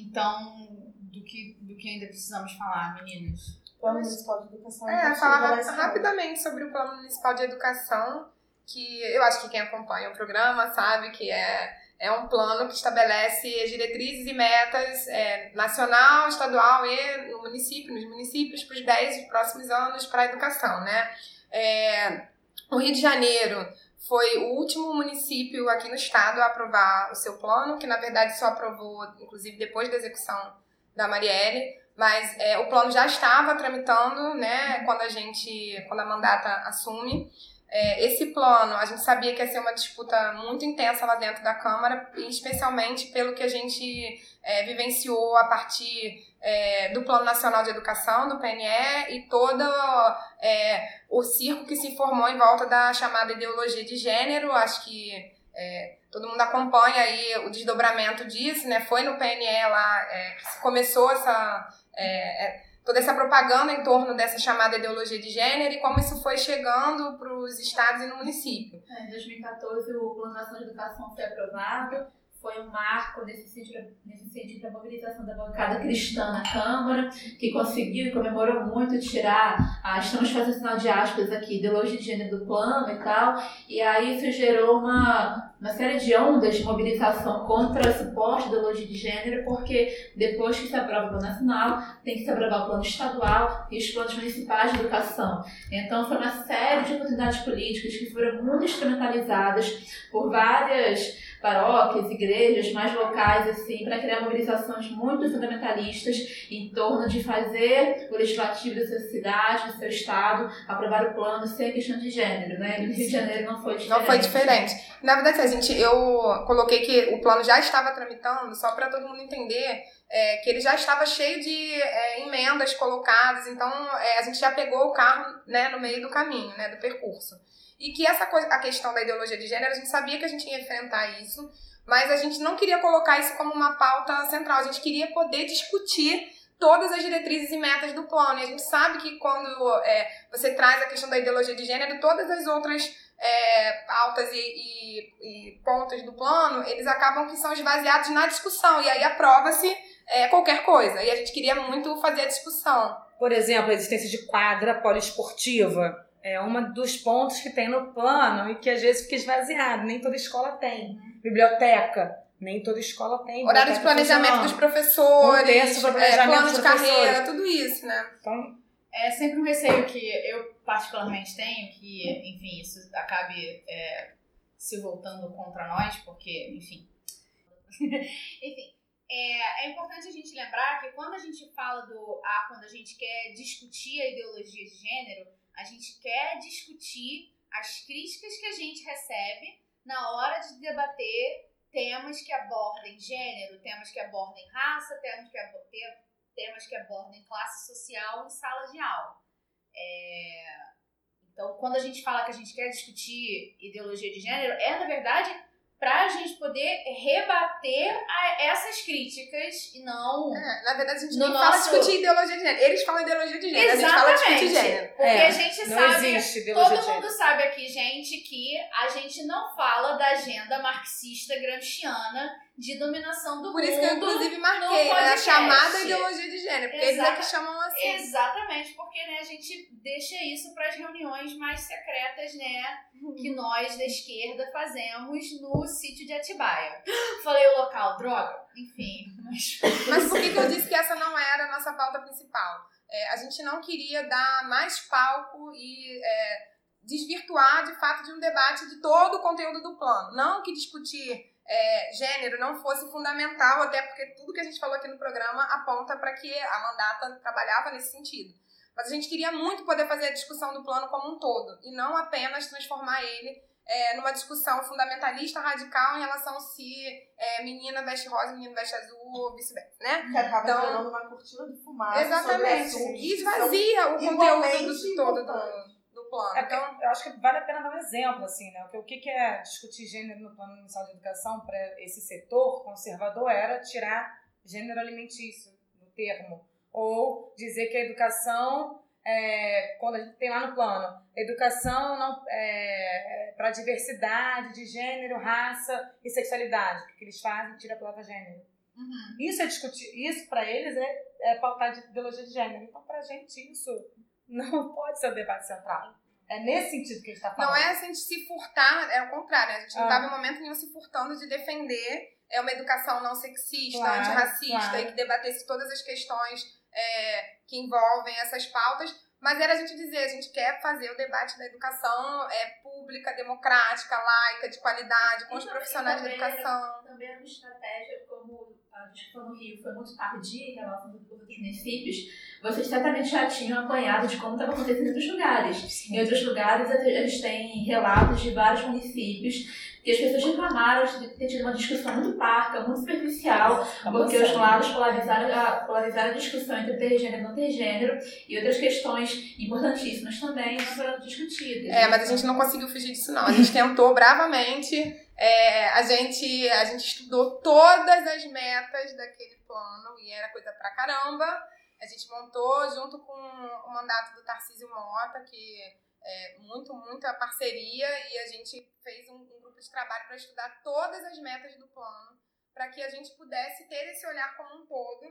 Então, do que, do que ainda precisamos falar, meninas? Plano Municipal de Educação. É, falar rapidamente sobre o Plano Municipal de Educação, que eu acho que quem acompanha o programa sabe que é É um plano que estabelece diretrizes e metas é, nacional, estadual e no município, nos municípios para os 10 próximos anos para a educação, né? É, o Rio de Janeiro foi o último município aqui no estado a aprovar o seu plano, que na verdade só aprovou, inclusive depois da execução da Marielle, mas é, o plano já estava tramitando, né, quando a gente, quando a mandata assume. É, esse plano, a gente sabia que ia ser uma disputa muito intensa lá dentro da Câmara, especialmente pelo que a gente é, vivenciou a partir é, do Plano Nacional de Educação, do PNE, e todo é, o circo que se formou em volta da chamada ideologia de gênero. Acho que é, todo mundo acompanha aí o desdobramento disso, né? Foi no PNE lá é, que começou essa é, toda essa propaganda em torno dessa chamada ideologia de gênero e como isso foi chegando para os estados e no município. em 2014, o Plano Nacional de Educação foi aprovado, foi um marco nesse sentido, da mobilização da bancada cristã na Câmara, que conseguiu e comemorou muito tirar, ah, estamos fazendo sinal de aspas aqui, ideologia de gênero do plano e tal, e aí isso gerou uma, uma série de ondas de mobilização contra esse suposta ideologia de gênero, porque depois que se aprova o plano nacional, tem que se aprovar o plano estadual e os planos municipais de educação. Então foi uma série de oportunidades políticas que foram muito instrumentalizadas por várias paróquias, igrejas mais locais, assim, para criar mobilizações muito fundamentalistas em torno de fazer o legislativo da sua cidade, do seu estado, aprovar o plano sem questão de gênero, né? E no Rio de Janeiro não foi diferente. Não foi diferente. Na verdade, a gente, eu coloquei que o plano já estava tramitando, só para todo mundo entender é, que ele já estava cheio de é, emendas colocadas, então é, a gente já pegou o carro né, no meio do caminho, né, do percurso. E que essa coisa, a questão da ideologia de gênero, a gente sabia que a gente ia enfrentar isso, mas a gente não queria colocar isso como uma pauta central, a gente queria poder discutir todas as diretrizes e metas do plano. E a gente sabe que quando é, você traz a questão da ideologia de gênero, todas as outras é, pautas e, e, e, pontos do plano, eles acabam que são esvaziados na discussão. E aí aprova-se é, qualquer coisa. E a gente queria muito fazer a discussão. Por exemplo, a existência de quadra poliesportiva é um dos pontos que tem no plano e que às vezes fica esvaziado. Nem toda escola tem. Biblioteca. Nem toda escola tem. Horário de planejamento dos professores, é, plano de carreira, tudo isso, né? Então, é sempre um receio que eu particularmente tenho, que, enfim, isso acabe é, se voltando contra nós, porque, enfim. enfim, é, é, importante a gente lembrar que quando a gente fala do. Ah, quando a gente quer discutir a ideologia de gênero, a gente quer discutir as críticas que a gente recebe na hora de debater temas que abordem gênero, temas que abordem raça, temas que abordem, temas que abordem classe social em sala de aula. É... Então, quando a gente fala que a gente quer discutir ideologia de gênero, é na verdade para a gente poder rebater a essas críticas e não. É, na verdade, a gente não nosso... fala discutir ideologia de gênero. Eles falam ideologia de gênero, Exatamente. a gente fala discutir gênero. Porque é, a gente sabe. Todo mundo sabe aqui, gente, que a gente não fala da agenda marxista gramsciana de dominação do Por mundo. Por isso que eu, inclusive, marquei, né? A chamada ideologia de gênero, porque Exata, eles é que chamam assim. Exatamente, porque né, a gente deixa isso para as reuniões mais secretas, né? Uhum. Que nós da esquerda fazemos no sítio de Atibaia. Falei o local, droga. Enfim. Mas, mas por que, que eu disse que essa não era a nossa pauta principal? É, a gente não queria dar mais palco e. É, desvirtuar de fato de um debate de todo o conteúdo do plano. Não que discutir é, gênero não fosse fundamental, até porque tudo que a gente falou aqui no programa aponta para que a mandata trabalhava nesse sentido. Mas a gente queria muito poder fazer a discussão do plano como um todo, e não apenas transformar ele é, numa discussão fundamentalista, radical, em relação se é, menina veste rosa, menino veste azul, ou vice-versa, né? Que acaba então, gerando uma cortina de fumaça. Exatamente. E esvazia o conteúdo do, todo do, plano. É então, eu acho que vale a pena dar um exemplo, assim, né? O que, que é discutir gênero no plano inicial de educação para esse setor conservador era tirar gênero alimentício do termo. Ou dizer que a educação, é, quando a gente tem lá no plano, educação não é, é para diversidade de gênero, raça e sexualidade. O que, eles fazem? Tira a palavra gênero. Uhum. Isso é discutir, isso para eles é, é pautar de ideologia de gênero. Então, para a gente, isso não pode ser o debate central. É nesse sentido que a gente tá falando. Não é a gente se furtar, é o contrário, né? A gente não Ah. estava em momento nenhum se furtando de defender é uma educação não sexista, Claro, antirracista claro. e que debatesse todas as questões é, que envolvem essas pautas. Mas era a gente dizer, a gente quer fazer o debate da educação é, pública, democrática, laica, de qualidade, com os E profissionais da também- educação. Também é uma estratégia, a discussão no Rio foi muito tardia em relação aos outros municípios, vocês certamente já tinham apanhado de como estava acontecendo em outros lugares. Em outros lugares, eles têm relatos de vários municípios que as pessoas reclamaram de ter tido uma discussão muito parca, muito superficial, porque os lados polarizaram a, polarizaram a discussão entre ter gênero e não ter gênero, e outras questões importantíssimas também foram discutidas. É, mas a gente não conseguiu fugir disso, não. A gente tentou bravamente. É, a, gente, a gente estudou todas as metas daquele plano e era coisa pra caramba. A gente montou junto com o mandato do Tarcísio Mota, que é muito, muita parceria, e a gente fez um, um grupo de trabalho para estudar todas as metas do plano, para que a gente pudesse ter esse olhar como um todo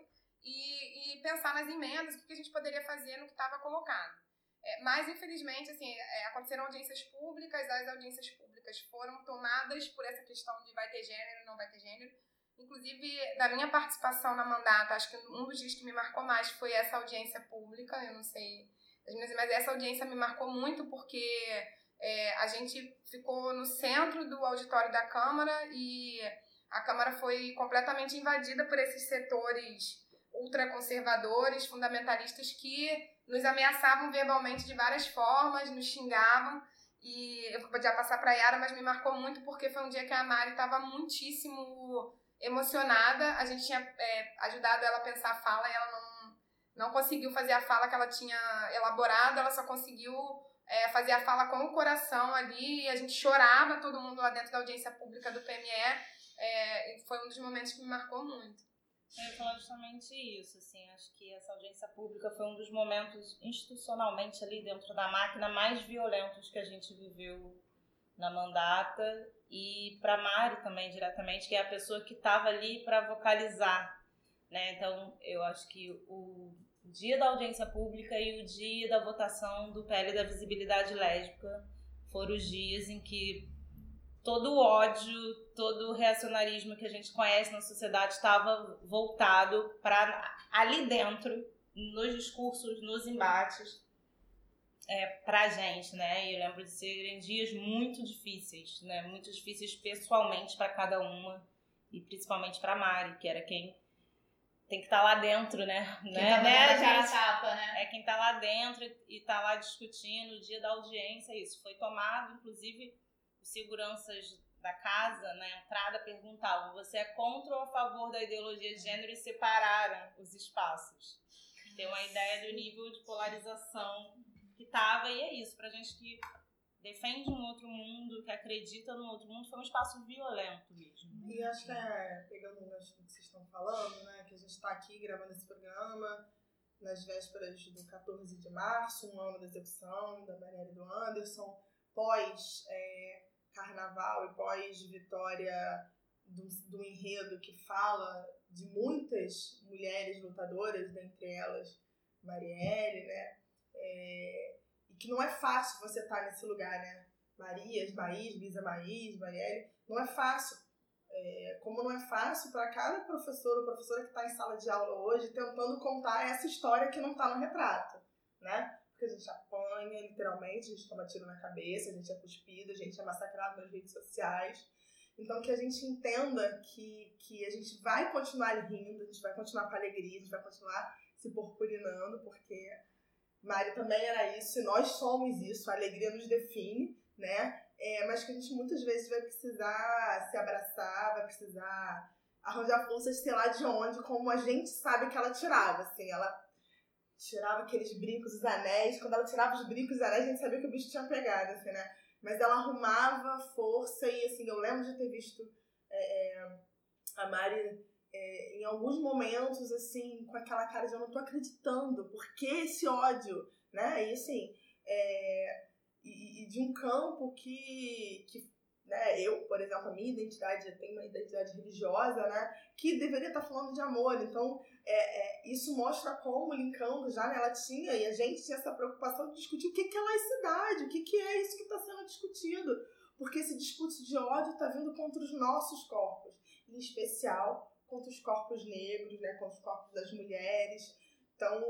e, e pensar nas emendas, o que a gente poderia fazer no que estava colocado. É, mas, infelizmente, assim, é, aconteceram audiências públicas, as audiências públicas foram tomadas por essa questão de vai ter gênero, não vai ter gênero. Inclusive, da minha participação na mandata, acho que um dos dias que me marcou mais foi essa audiência pública, eu não sei, mas essa audiência me marcou muito porque é, a gente ficou no centro do auditório da Câmara e a Câmara foi completamente invadida por esses setores ultraconservadores, fundamentalistas que nos ameaçavam verbalmente de várias formas, nos xingavam. E eu podia passar para Yara, mas me marcou muito porque foi um dia que a Mari estava muitíssimo emocionada. A gente tinha é, ajudado ela a pensar a fala e ela não, não conseguiu fazer a fala que ela tinha elaborado, ela só conseguiu é, fazer a fala com o coração ali. E a gente chorava, todo mundo lá dentro da audiência pública do PME. É, foi um dos momentos que me marcou muito. Eu ia falar justamente isso, assim, acho que essa audiência pública foi um dos momentos institucionalmente ali dentro da máquina mais violentos que a gente viveu na mandata e para Mari também diretamente, que é a pessoa que estava ali para vocalizar, né? Então, eu acho que o dia da audiência pública e o dia da votação do PL da visibilidade lésbica foram os dias em que todo o ódio, todo o reacionarismo que a gente conhece na sociedade estava voltado para ali dentro, nos discursos, nos embates, é, para a gente, né? E eu lembro de serem dias muito difíceis, né? Muito difíceis pessoalmente para cada uma e principalmente para Mari, que era quem tem que estar tá lá dentro, né? Quem né? tá né, gente? tapa, né? É quem tá lá dentro e tá lá discutindo o dia da audiência, isso. Foi tomado, inclusive, os seguranças da casa, na entrada, perguntavam: você é contra ou a favor da ideologia de gênero? E separaram os espaços. Tem uma ideia do nível de polarização que tava, e é isso. Pra gente que defende um outro mundo, que acredita no outro mundo, foi um espaço violento mesmo. E acho que é, pegando o gancho do que vocês estão falando, né, que a gente está aqui gravando esse programa nas vésperas do 14 de março, um ano da execução da Marielle do Anderson, pós é, carnaval e pós vitória do, do enredo que fala de muitas mulheres lutadoras, dentre elas Marielle, né, é, e que não é fácil você estar nesse lugar, né, Marias, Maís, Bisa Maís, Marielle, não é fácil. É, como não é fácil para cada professor ou professora que está em sala de aula hoje tentando contar essa história que não está no retrato, né? Porque a gente apanha, literalmente, a gente toma tiro na cabeça, a gente é cuspido, a gente é massacrado nas redes sociais. Então, que a gente entenda que, que a gente vai continuar rindo, a gente vai continuar com alegria, a gente vai continuar se purpurinando, porque Mari também era isso, e nós somos isso, a alegria nos define, né? É, mas que a gente muitas vezes vai precisar se abraçar, vai precisar arranjar forças, sei lá de onde, como a gente sabe que ela tirava, assim, ela tirava aqueles brincos, os anéis, quando ela tirava os brincos os anéis, a gente sabia que o bicho tinha pegado, assim, né? Mas ela arrumava força e, assim, eu lembro de ter visto é, a Mari é, em alguns momentos, assim, com aquela cara de eu não tô acreditando, por que esse ódio, né? E, assim, é, e, e de um campo que, que né? Eu, por exemplo, a minha identidade, eu tenho uma identidade religiosa, né? Que deveria estar falando de amor. Então, é, é, isso mostra como, linkando já, né? Ela tinha, e a gente tinha essa preocupação de discutir o que, que é laicidade, o que, que é isso que está sendo discutido. Porque esse discurso de ódio está vindo contra os nossos corpos, em especial contra os corpos negros, né? Contra os corpos das mulheres. Então,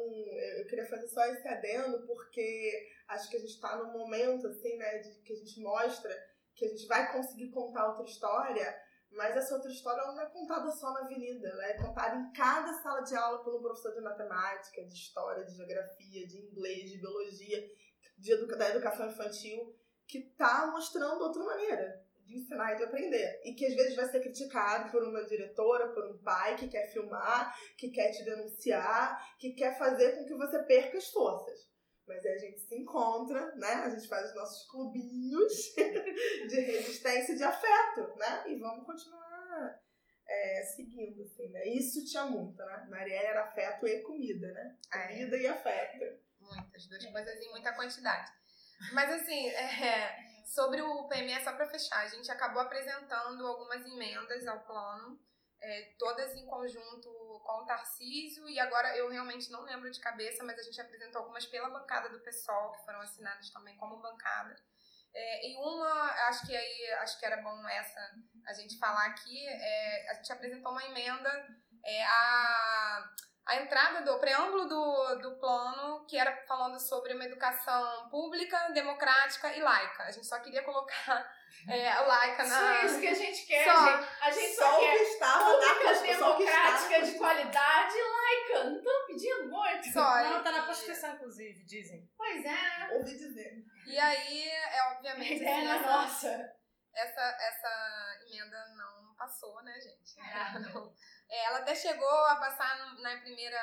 eu queria fazer só esse adendo, porque acho que a gente está num momento, assim, né, de que a gente mostra que a gente vai conseguir contar outra história, mas essa outra história não é contada só na avenida, ela é contada em cada sala de aula por um professor de matemática, de história, de geografia, de inglês, de biologia, de educa da educação infantil, que está mostrando outra maneira de ensinar e de aprender. E que às vezes vai ser criticado por uma diretora, por um pai que quer filmar, que quer te denunciar, que quer fazer com que você perca as forças. Mas aí a gente se encontra, né? A gente faz os nossos clubinhos de resistência e de afeto, né? E vamos continuar é, seguindo, assim, né? Isso tinha muito, né? Marielle era afeto e comida, né? Comida é. e afeto. Muitas, duas coisas em muita quantidade. Mas assim, é, sobre o PME, só para fechar, a gente acabou apresentando algumas emendas ao plano é, todas em conjunto com o Tarcísio, e agora eu realmente não lembro de cabeça, mas a gente apresentou algumas pela bancada do PSOL, que foram assinadas também como bancada. É, e uma, acho que aí acho que era bom essa a gente falar aqui, é, a gente apresentou uma emenda é, a a entrada do preâmbulo do, do plano, que era falando sobre uma educação pública, democrática e laica. A gente só queria colocar é, a laica na. Só isso que a gente quer, só, gente. A gente só, só quer estava pública, democrática, de qualidade laica. Não estão pedindo muito. Só, não, tá na Constituição, inclusive, dizem. Pois é. Ouvi dizer. E aí, é obviamente. É assim, nossa. Essa, essa emenda não passou, né, gente? Ela, não, é, ela até chegou a passar na primeira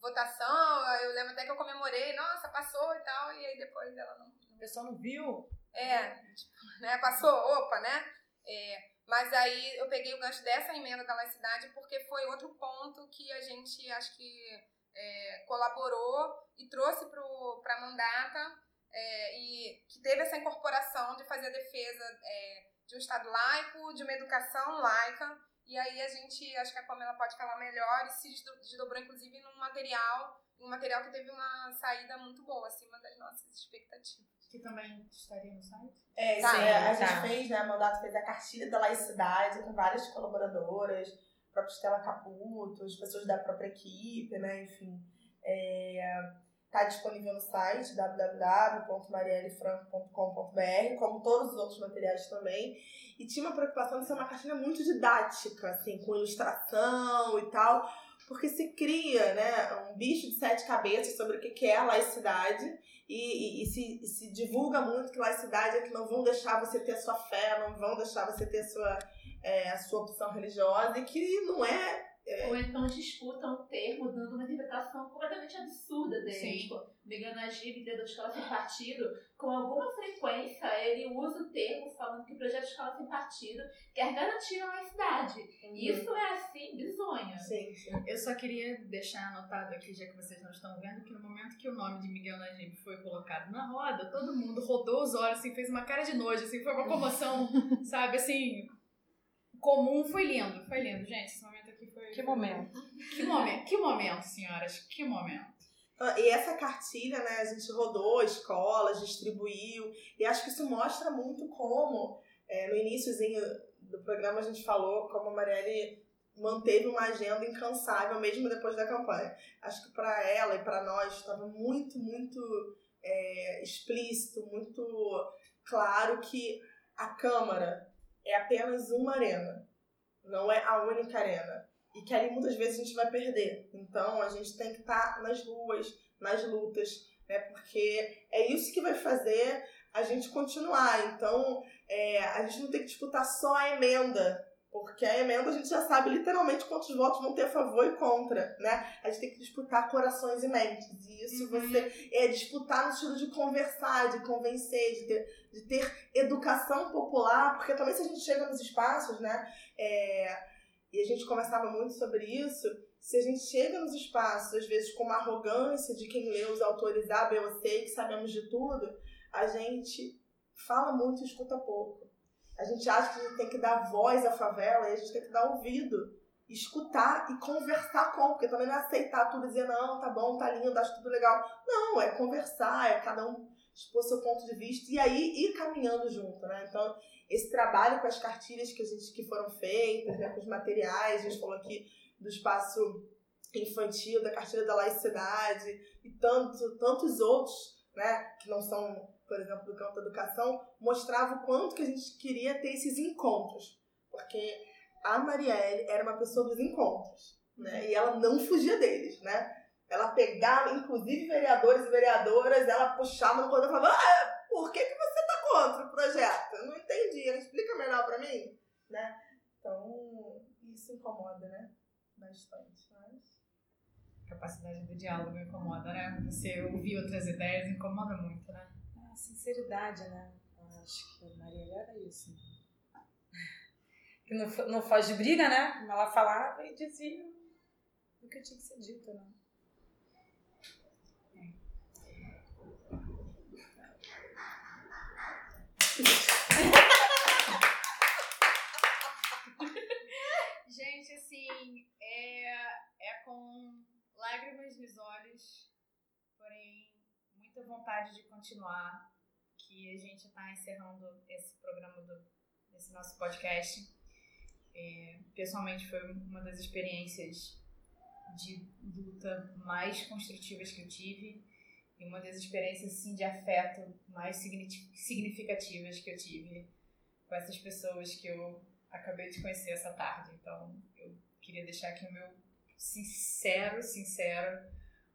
votação, eu lembro até que eu comemorei, nossa, passou e tal, e aí depois ela não. O pessoal não viu? É, tipo, né, passou, opa, né? É, mas aí eu peguei o gancho dessa emenda da laicidade porque foi outro ponto que a gente acho que é, colaborou e trouxe para a mandata é, e que teve essa incorporação de fazer a defesa é, de um Estado laico, de uma educação laica. E aí a gente, acho que a Pamela pode falar melhor, e se desdobrou inclusive num material, um material que teve uma saída muito boa, acima das nossas expectativas. Que também estaria no site? É, tá, sim, a gente tá. fez, né, a Mandato fez a cartilha da laicidade com várias colaboradoras, a própria Estela Caputo, as pessoas da própria equipe, né, enfim. É, Está disponível no site www.mariellefranco.com.br, como todos os outros materiais também. E tinha uma preocupação de ser uma cartilha muito didática, assim, com ilustração e tal, porque se cria né, um bicho de sete cabeças sobre o que é a laicidade e, e, e, se, se divulga muito que laicidade é que não vão deixar você ter a sua fé, não vão deixar você ter a sua, é, a sua opção religiosa, e que não é. Ou então disputam o termo dando uma interpretação completamente absurda dele. Tipo, Miguel Najib, líder de escola sem partido, com alguma frequência ele usa o termo falando que o projeto de escola sem partido quer garantir a laicidade. Uhum. Isso é assim, bizonho. Sim, sim. Eu só queria deixar anotado aqui, já que vocês não estão vendo, que no momento que o nome de Miguel Najib foi colocado na roda, todo mundo rodou os olhos, assim, fez uma cara de nojo, assim, foi uma comoção, sabe, assim comum foi lindo. Foi lindo, gente. Esse momento. Que momento. Que momento, que momento, senhoras. Que momento. Ah, e essa cartilha, né, a gente rodou escolas, distribuiu, e acho que isso mostra muito como, é, no iníciozinho do programa a gente falou como a Marielle manteve uma agenda incansável mesmo depois da campanha. Acho que para ela e para nós estava muito, muito é, explícito, muito claro que a Câmara é apenas uma arena, não é a única arena. E que ali muitas vezes a gente vai perder. Então a gente tem que estar tá nas ruas, nas lutas, né? Porque é isso que vai fazer a gente continuar. Então é, a gente não tem que disputar só a emenda porque a emenda a gente já sabe literalmente quantos votos vão ter a favor e contra, né? A gente tem que disputar corações e mentes. E isso uhum. você é disputar no estilo de conversar, de convencer, de ter, de ter educação popular, porque também se a gente chega nos espaços, né? É, e a gente conversava muito sobre isso. Se a gente chega nos espaços, às vezes, com uma arrogância de quem lê os autores A, B ou C, que sabemos de tudo, a gente fala muito e escuta pouco. a gente acha que a gente tem que dar voz à favela e a gente tem que dar ouvido, escutar e conversar com, porque também não é aceitar tudo e dizer, não, tá bom, tá lindo, acho tudo legal. Não, é conversar, é cada um expor seu ponto de vista e aí ir caminhando junto, né? Então, esse trabalho com as cartilhas que a gente que foram feitas, né, com os materiais, a gente falou aqui do espaço infantil, da cartilha da laicidade e tanto, tantos outros, né, que não são, por exemplo, do campo da educação, mostrava o quanto que a gente queria ter esses encontros, porque a Marielle era uma pessoa dos encontros, né, e ela não fugia deles, né, ela pegava, inclusive vereadores e vereadoras, ela puxava no corredor e falava, ah, por que, que você tá contra o projeto? Eu não entendi, ela explica melhor para mim, né, então isso incomoda, né, bastante, mas capacidade do diálogo incomoda, né? Você ouvir outras ideias incomoda muito, né? A sinceridade, né? Eu acho que a Maria era isso. Né? Que não, não foge de briga, né? Ela falava e dizia o que tinha que ser dito, né? Gente, assim, é, é com lágrimas nos olhos, porém muita vontade de continuar, que a gente está encerrando esse programa do esse nosso podcast. É, pessoalmente foi uma das experiências de luta mais construtivas que eu tive e uma das experiências assim, de afeto mais significativas que eu tive com essas pessoas que eu acabei de conhecer essa tarde. Então eu queria deixar aqui o meu sincero, sincero,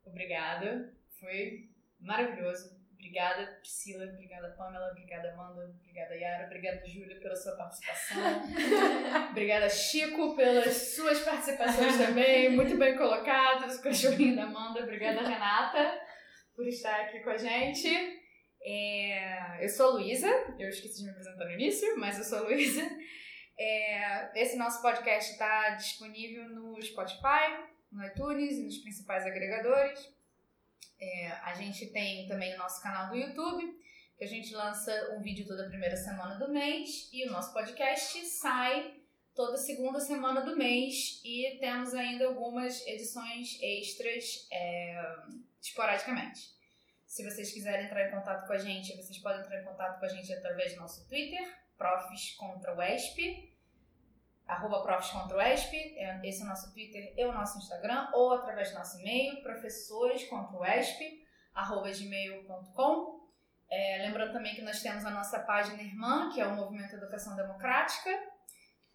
obrigada. Foi maravilhoso. Obrigada, Priscila. Obrigada, Pamela. Obrigada, Amanda. Obrigada, Yara. Obrigada, Júlia, pela sua participação. obrigada, Chico, pelas suas participações também. Muito bem colocados. O cachorrinho da Amanda. Obrigada, Renata, por estar aqui com a gente. É... Eu sou a Luísa. Eu esqueci de me apresentar no início, mas eu sou a Luísa. É, esse nosso podcast está disponível no Spotify, no iTunes e nos principais agregadores. É, a gente tem também o nosso canal do YouTube, que a gente lança um vídeo toda primeira semana do mês, e o nosso podcast sai toda segunda semana do mês, e temos ainda algumas edições extras é, esporadicamente. Se vocês quiserem entrar em contato com a gente, vocês podem entrar em contato com a gente através do nosso Twitter, Profs contra o ESP, arroba Profs contra o ESP, é, esse é o nosso Twitter e o nosso Instagram, ou através do nosso e-mail, professores contra o ESP, arroba gmail.com. É, lembrando também que nós temos a nossa página irmã, que é o Movimento Educação Democrática,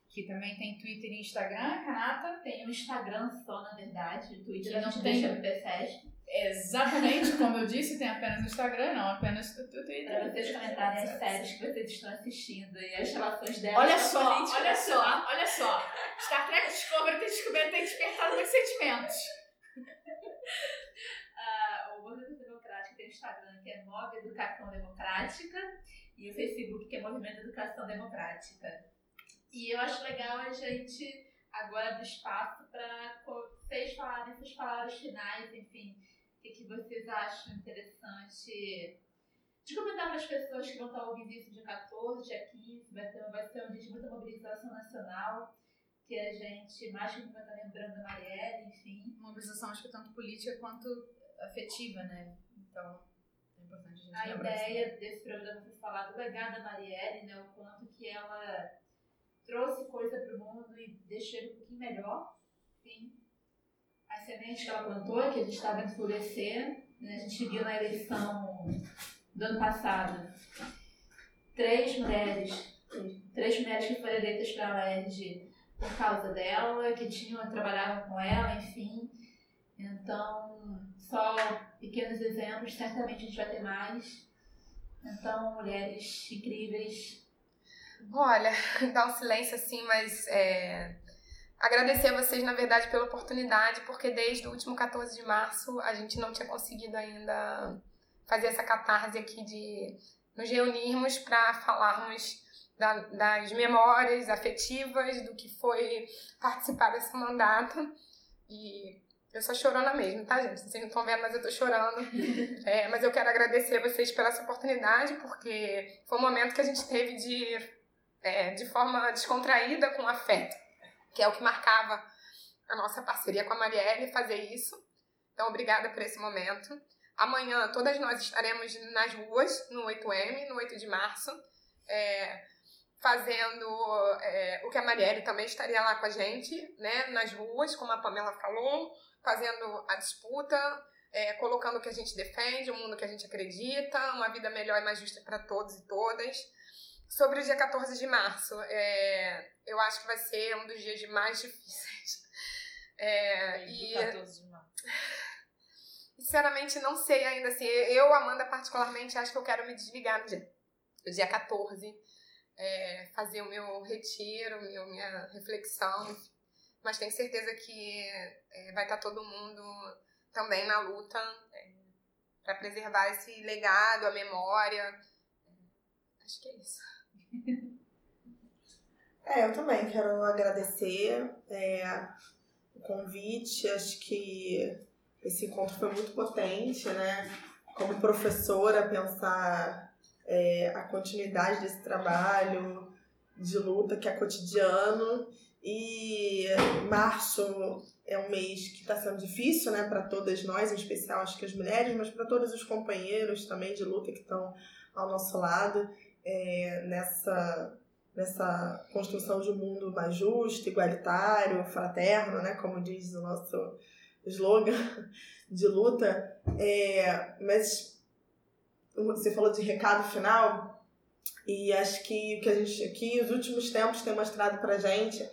que também tem Twitter e Instagram, Renata. Tem um Instagram só, na verdade, o Twitter Que não tem- deixa PFEST. Exatamente, como eu disse, tem apenas o Instagram, não apenas o Twitter. Para vocês comentarem as séries que vocês estão assistindo e as relações delas Olha só, política. olha só, olha só. Star Trek Discovery tem descoberto tem despertado meus sentimentos. Ah, o Movimento Democrático tem o Instagram, que é Move Educação Democrática, e o Facebook, que é Movimento Educação Democrática. E eu acho legal a gente agora abrir espaço para vocês falarem essas palavras finais, enfim, que, que vocês acham interessante de comentar para as pessoas que vão estar ouvindo isso dia 14, dia 15, vai, ter, vai ser um dia de muita mobilização nacional, que a gente mais que nunca está lembrando da Marielle, enfim. Mobilização, acho que tanto política quanto afetiva, né? Então, é importante a gente A disso. ideia desse programa foi falar do legado da Marielle, né? O quanto que ela trouxe coisa para o mundo e deixou ele um pouquinho melhor. Enfim, as sementes que ela plantou, que a gente estava vendo florescer, né? a gente viu na eleição do ano passado três mulheres, três mulheres que foram eleitas para a LERJ por causa dela, que tinham, trabalhavam com ela, enfim. Então, só pequenos exemplos, certamente a gente vai ter mais. Então, mulheres incríveis. Olha, dá um silêncio assim, mas é, agradecer a vocês, na verdade, pela oportunidade, porque desde o último 14 de março a gente não tinha conseguido ainda fazer essa catarse aqui de nos reunirmos para falarmos da- das memórias afetivas, do que foi participar dessa mandata. E eu sou chorona mesmo, tá, gente? Vocês não estão vendo, mas eu tô chorando. É, mas eu quero agradecer a vocês pela essa oportunidade, porque foi um momento que a gente teve de é, de forma descontraída, com afeto, que é o que marcava a nossa parceria com a Marielle, fazer isso. Então, obrigada por esse momento. Amanhã, todas nós estaremos nas ruas, no 8M, no 8 de março, é, fazendo é, o que a Marielle também estaria lá com a gente, né, nas ruas, como a Pamela falou, fazendo a disputa, é, colocando o que a gente defende, o mundo que a gente acredita, uma vida melhor e mais justa para todos e todas. Sobre o dia 14 de março, é, eu acho que vai ser um dos dias mais difíceis. É, e 14 de março. Sinceramente, não sei ainda assim. Eu, Amanda, particularmente, acho que eu quero me desligar no dia, no dia 14. É, fazer o meu retiro, meu, minha reflexão. Mas tenho certeza que é, vai estar todo mundo também na luta é, para preservar esse legado, a memória. É, acho que é isso. É, eu também quero agradecer é, o convite. Acho que esse encontro foi muito potente, né? Como professora, pensar é, a continuidade desse trabalho de luta que é cotidiano. E março é um mês que está sendo difícil, né, para todas nós, em especial acho que as mulheres, mas para todos os companheiros também de luta que estão ao nosso lado é, nessa nessa construção de um mundo mais justo, igualitário, fraterno, né, como diz o nosso slogan de luta. É, mas você falou de recado final e acho que o que a gente aqui os últimos tempos tem mostrado para gente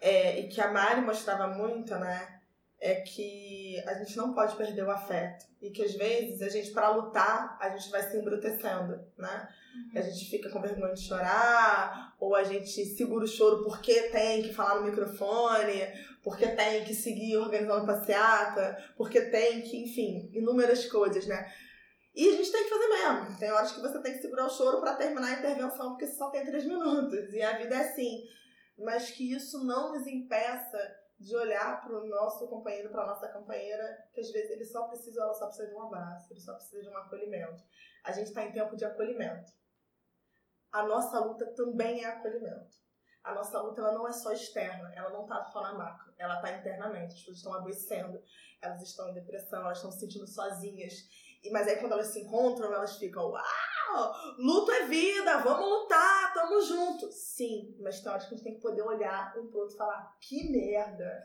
é, e que a Mari mostrava muito, né? É que a gente não pode perder o afeto. E que às vezes a gente, para lutar, a gente vai se embrutecendo, né? Uhum. A gente fica com vergonha de chorar, ou a gente segura o choro porque tem que falar no microfone, porque tem que seguir organizando passeata, porque tem que, enfim, inúmeras coisas, né? E a gente tem que fazer mesmo. Tem horas que você tem que segurar o choro para terminar a intervenção, porque você só tem três minutos. E a vida é assim mas que isso não nos impeça de olhar para o nosso companheiro, para nossa companheira, que às vezes ele só precisa, ela só precisa de um abraço, ele só precisa de um acolhimento. A gente está em tempo de acolhimento. A nossa luta também é acolhimento. A nossa luta ela não é só externa, ela não está só na macro, ela está internamente. As pessoas estão adoecendo, elas estão em depressão, elas estão se sentindo sozinhas. Mas aí quando elas se encontram, elas ficam, uau! Luto é vida, vamos lutar, tamo junto. Sim, mas tem horas que a gente tem que poder olhar um pro outro e falar, que merda.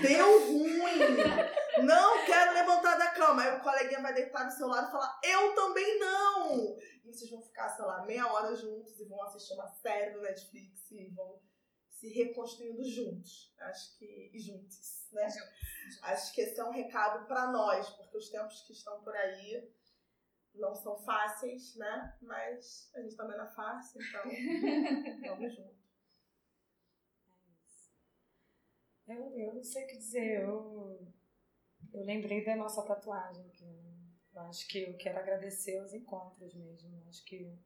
Deu ruim! Não quero levantar da cama. Aí o coleguinha vai deitar do seu lado e falar, eu também não! E vocês vão ficar, sei lá, meia hora juntos e vão assistir uma série no Netflix e vão se reconstruindo juntos. Acho que. E juntos, né? Acho que esse é um recado para nós, porque os tempos que estão por aí não são fáceis, né? Mas a gente também não é fácil, então vamos junto. É eu, eu não sei o que dizer, eu, eu lembrei da nossa tatuagem, que eu acho que eu quero agradecer os encontros mesmo. Eu acho que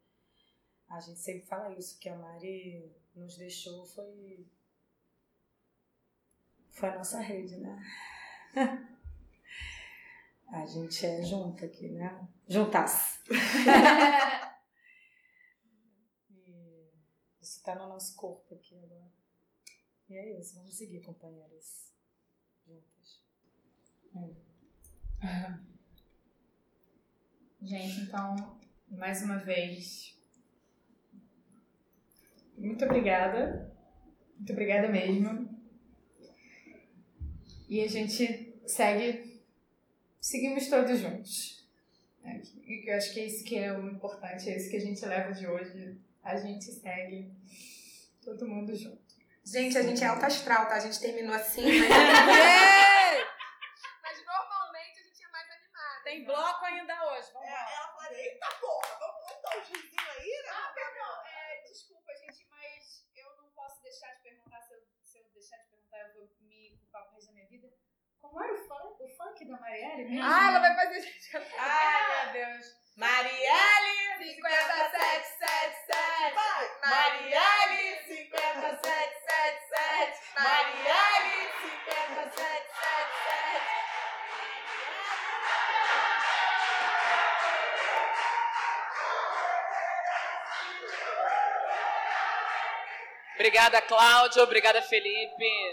a gente sempre fala isso, que a Mari nos deixou foi, foi a nossa rede, né? A gente é junto aqui, né? Juntas. e isso tá no nosso corpo aqui agora. E é isso, vamos seguir, companheiras. Juntas. Hum. Gente, então, mais uma vez, muito obrigada. Muito obrigada mesmo. E a gente segue seguimos todos juntos. É, eu acho que é isso que é o importante, é isso que a gente leva de hoje. A gente segue todo mundo junto. Gente, a gente é alta astral, tá? A gente terminou assim, mas... mas normalmente a gente é mais animada. Tem bloco ainda hoje, vamos é, lá. Ela falou, eita porra, vamos montar um gizinho aí, né? Ah, perdão, é, desculpa, gente, mas eu não posso deixar de perguntar, se eu, se eu deixar de perguntar eu vou me culpar por resto da minha vida. Como era o funk, o funk da Marielle mesmo? Ah, ela vai fazer gente cantar. Ai, meu Deus. Marielle 5777. Vai! Marielle 5777. Marielle 5777. Obrigada, Cláudio. Obrigada, Felipe.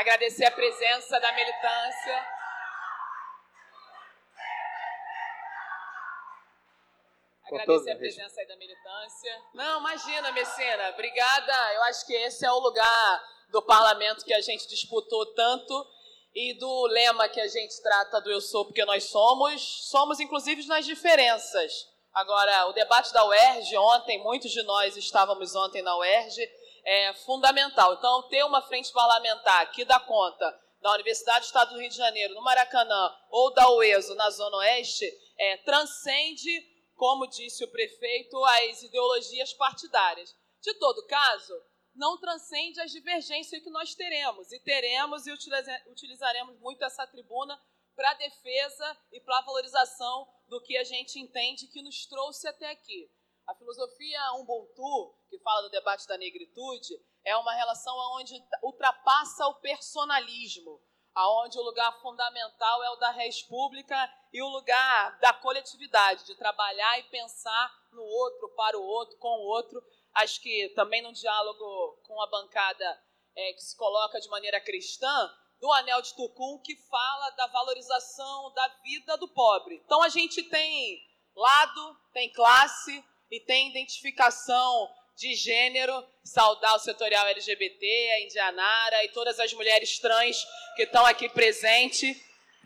Agradecer a presença da militância. Agradecer a presença aí da militância. Não, imagina, Messina. Obrigada. Eu acho que esse é o lugar do parlamento que a gente disputou tanto e do lema que a gente trata do eu sou porque nós somos. Somos, inclusive, nas diferenças. Agora, o debate da UERJ ontem, muitos de nós estávamos ontem na UERJ, é fundamental. Então, ter uma frente parlamentar que dá conta da Universidade do Estado do Rio de Janeiro, no Maracanã, ou da UESO, na Zona Oeste, é, transcende como disse o prefeito, as ideologias partidárias. De todo caso, não transcende as divergências que nós teremos, e teremos e utilizaremos muito essa tribuna para a defesa e para a valorização do que a gente entende que nos trouxe até aqui. A filosofia Ubuntu, que fala do debate da negritude, é uma relação onde ultrapassa o personalismo, aonde o lugar fundamental é o da res pública e o lugar da coletividade, de trabalhar e pensar no outro, para o outro, com o outro. Acho que também no diálogo com a bancada é, que se coloca de maneira cristã, do Anel de Tucum, que fala da valorização da vida do pobre. Então a gente tem lado, tem classe e tem identificação de gênero, saudar o setorial LGBT, a Indianara e todas as mulheres trans que estão aqui presentes,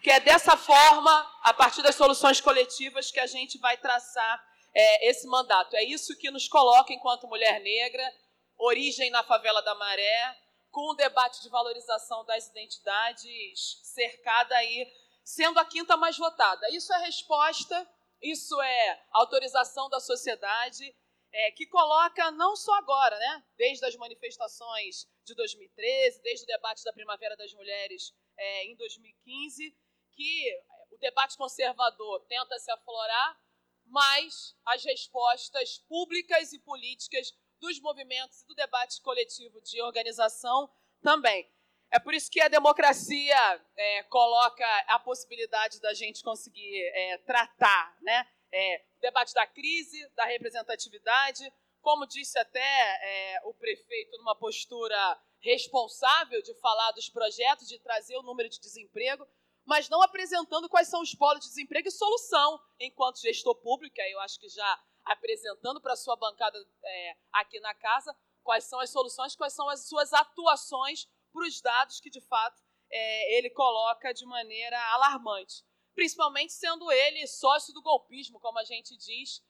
que é dessa forma, a partir das soluções coletivas, que a gente vai traçar é, esse mandato. É isso que nos coloca enquanto mulher negra, origem na favela da Maré, com um debate de valorização das identidades cercada aí, sendo a quinta mais votada. Isso é resposta, isso é autorização da sociedade é, que coloca não só agora, né, desde as manifestações de 2013, desde o debate da Primavera das Mulheres é, em 2015, que o debate conservador tenta se aflorar, mas as respostas públicas e políticas dos movimentos e do debate coletivo de organização também. É por isso que a democracia é, coloca a possibilidade da gente conseguir é, tratar né, é, o debate da crise, da representatividade, como disse até é, o prefeito, numa postura responsável de falar dos projetos, de trazer o número de desemprego, mas não apresentando quais são os polos de desemprego e solução enquanto gestor público, aí eu acho que já apresentando para a sua bancada é, aqui na casa quais são as soluções, quais são as suas atuações para os dados que, de fato, é, ele coloca de maneira alarmante principalmente sendo ele sócio do golpismo, como a gente diz,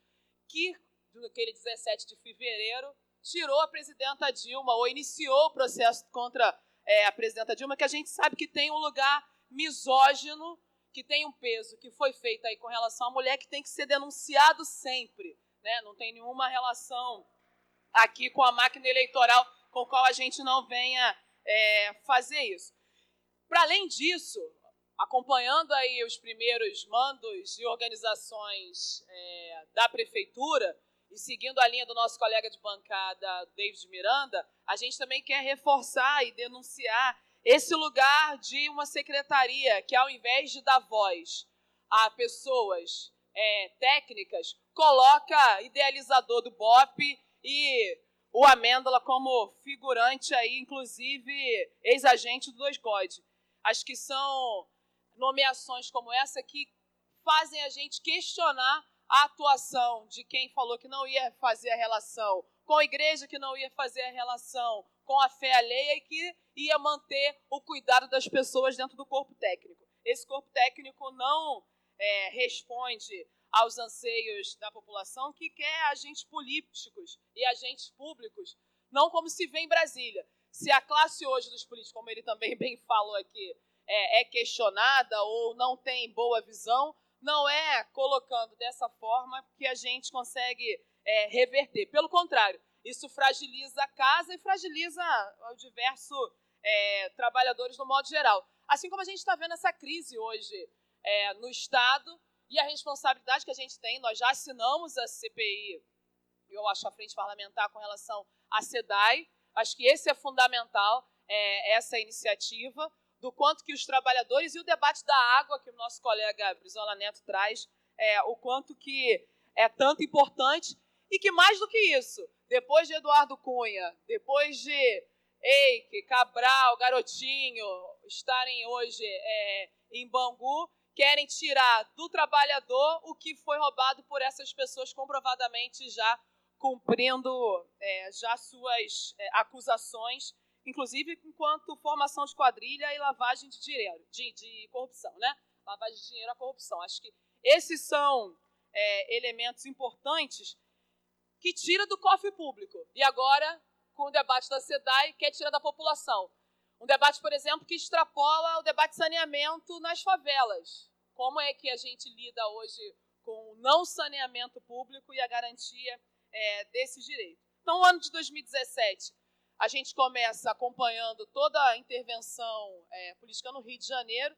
que naquele 17 de fevereiro tirou a presidenta Dilma ou iniciou o processo contra é, a presidenta Dilma, que a gente sabe que tem um lugar misógino, que tem um peso que foi feito aí com relação à mulher que tem que ser denunciado sempre, né? Não tem nenhuma relação aqui com a máquina eleitoral com qual a gente não venha é, fazer isso. Para além disso, acompanhando aí os primeiros mandos e organizações é, da prefeitura e seguindo a linha do nosso colega de bancada, David Miranda, a gente também quer reforçar e denunciar esse lugar de uma secretaria que, ao invés de dar voz a pessoas é, técnicas, coloca idealizador do BOP e o Amêndola como figurante aí, inclusive ex-agente do Dois God. Acho que são nomeações como essa que fazem a gente questionar a atuação de quem falou que não ia fazer a relação com a igreja, que não ia fazer a relação com a fé alheia e que ia manter o cuidado das pessoas dentro do corpo técnico. Esse corpo técnico não é, responde aos anseios da população que quer agentes políticos e agentes públicos, não como se vê em Brasília. Se a classe hoje dos políticos, como ele também bem falou aqui, é, é questionada ou não tem boa visão, não é colocando dessa forma que a gente consegue é, reverter. Pelo contrário, isso fragiliza a casa e fragiliza o diverso é, trabalhadores no modo geral. Assim como a gente está vendo essa crise hoje é, no Estado e a responsabilidade que a gente tem, nós já assinamos a CPI, eu acho, a frente parlamentar com relação à SEDAI, acho que esse é fundamental, é, essa iniciativa, do quanto que os trabalhadores e o debate da água que o nosso colega Brizola Neto traz, é, o quanto que é tanto importante. E que mais do que isso, depois de Eduardo Cunha, depois de Eike, Cabral, Garotinho estarem hoje é, em Bangu, querem tirar do trabalhador o que foi roubado por essas pessoas comprovadamente já cumprindo é, já suas é, acusações, inclusive enquanto formação de quadrilha e lavagem de dinheiro, de, de corrupção, né? Lavagem de dinheiro à corrupção. Acho que esses são é, elementos importantes que tira do cofre público. E agora, com o debate da SEDAI, quer tirar da população. Um debate, por exemplo, que extrapola o debate de saneamento nas favelas. Como é que a gente lida hoje com o não saneamento público e a garantia é, desse direito? Então, o ano de 2017, a gente começa acompanhando toda a intervenção é, política no Rio de Janeiro,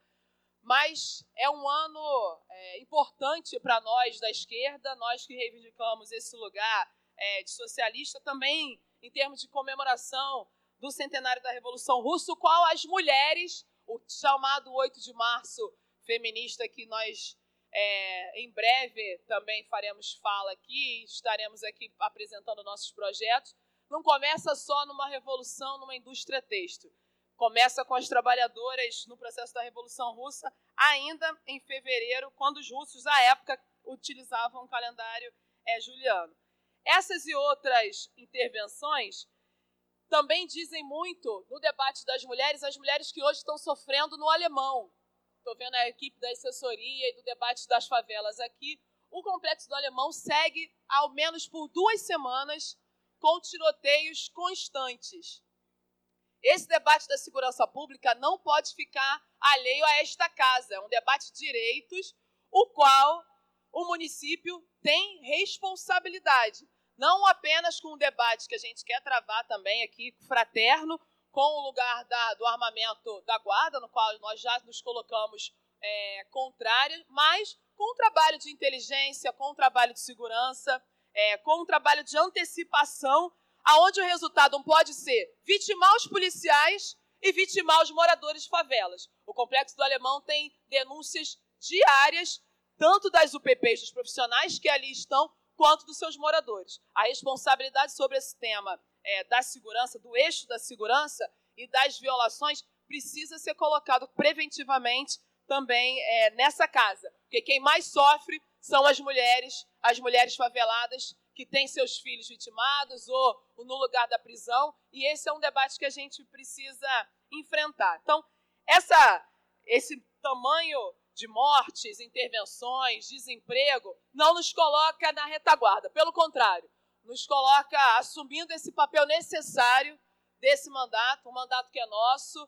mas é um ano é, importante para nós da esquerda, nós que reivindicamos esse lugar é, de socialista, também em termos de comemoração do centenário da Revolução Russa, o qual as mulheres, o chamado 8 de março feminista, que nós é, em breve também faremos fala aqui, estaremos aqui apresentando nossos projetos, não começa só numa revolução numa indústria têxtil. Começa com as trabalhadoras no processo da Revolução Russa, ainda em fevereiro, quando os russos, à época, utilizavam o calendário é, juliano. Essas e outras intervenções também dizem muito no debate das mulheres, as mulheres que hoje estão sofrendo no alemão. Estou vendo a equipe da assessoria e do debate das favelas aqui. O complexo do alemão segue, ao menos por duas semanas, com tiroteios constantes. Esse debate da segurança pública não pode ficar alheio a esta casa. É um debate de direitos, o qual o município tem responsabilidade não apenas com o debate que a gente quer travar também aqui, fraterno, com o lugar da, do armamento da guarda, no qual nós já nos colocamos é, contrários, mas com o trabalho de inteligência, com o trabalho de segurança, é, com o trabalho de antecipação, aonde o resultado não pode ser vitimar os policiais e vitimar os moradores de favelas. O Complexo do Alemão tem denúncias diárias, tanto das UPPs dos profissionais que ali estão, quanto dos seus moradores. A responsabilidade sobre esse tema é, da segurança, do eixo da segurança e das violações precisa ser colocado preventivamente também é, nessa casa. Porque quem mais sofre são as mulheres, as mulheres faveladas que têm seus filhos vitimados ou, no lugar da prisão. E esse é um debate que a gente precisa enfrentar. Então, essa, esse tamanho de mortes, intervenções, desemprego, não nos coloca na retaguarda. Pelo contrário, nos coloca assumindo esse papel necessário desse mandato, um mandato que é nosso,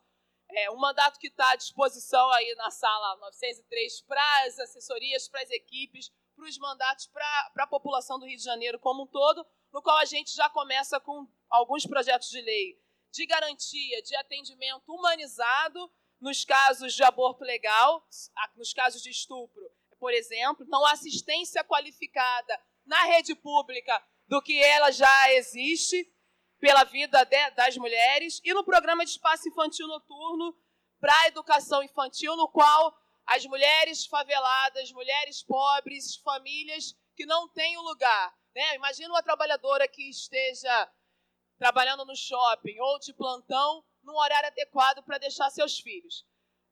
é, um mandato que está à disposição aí na sala 903 para as assessorias, para as equipes, para os mandatos, para a população do Rio de Janeiro como um todo, no qual a gente já começa com alguns projetos de lei de garantia de atendimento humanizado nos casos de aborto legal, nos casos de estupro, por exemplo. Então, assistência qualificada na rede pública do que ela já existe pela vida de, das mulheres e no programa de espaço infantil noturno para a educação infantil, no qual as mulheres faveladas, mulheres pobres, famílias que não têm um lugar. Né? Imagina uma trabalhadora que esteja trabalhando no shopping ou de plantão num horário adequado para deixar seus filhos.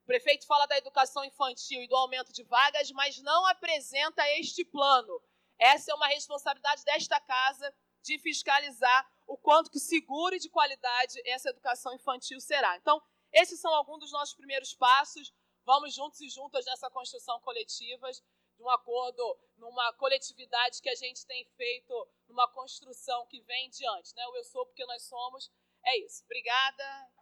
O prefeito fala da educação infantil e do aumento de vagas, mas não apresenta este plano. Essa é uma responsabilidade desta casa de fiscalizar o quanto que seguro e de qualidade essa educação infantil será. Então, esses são alguns dos nossos primeiros passos. Vamos juntos e juntas nessa construção coletiva, de um acordo, numa coletividade que a gente tem feito, numa construção que vem diante. Né? O Eu Sou Porque Nós Somos. É isso. Obrigada.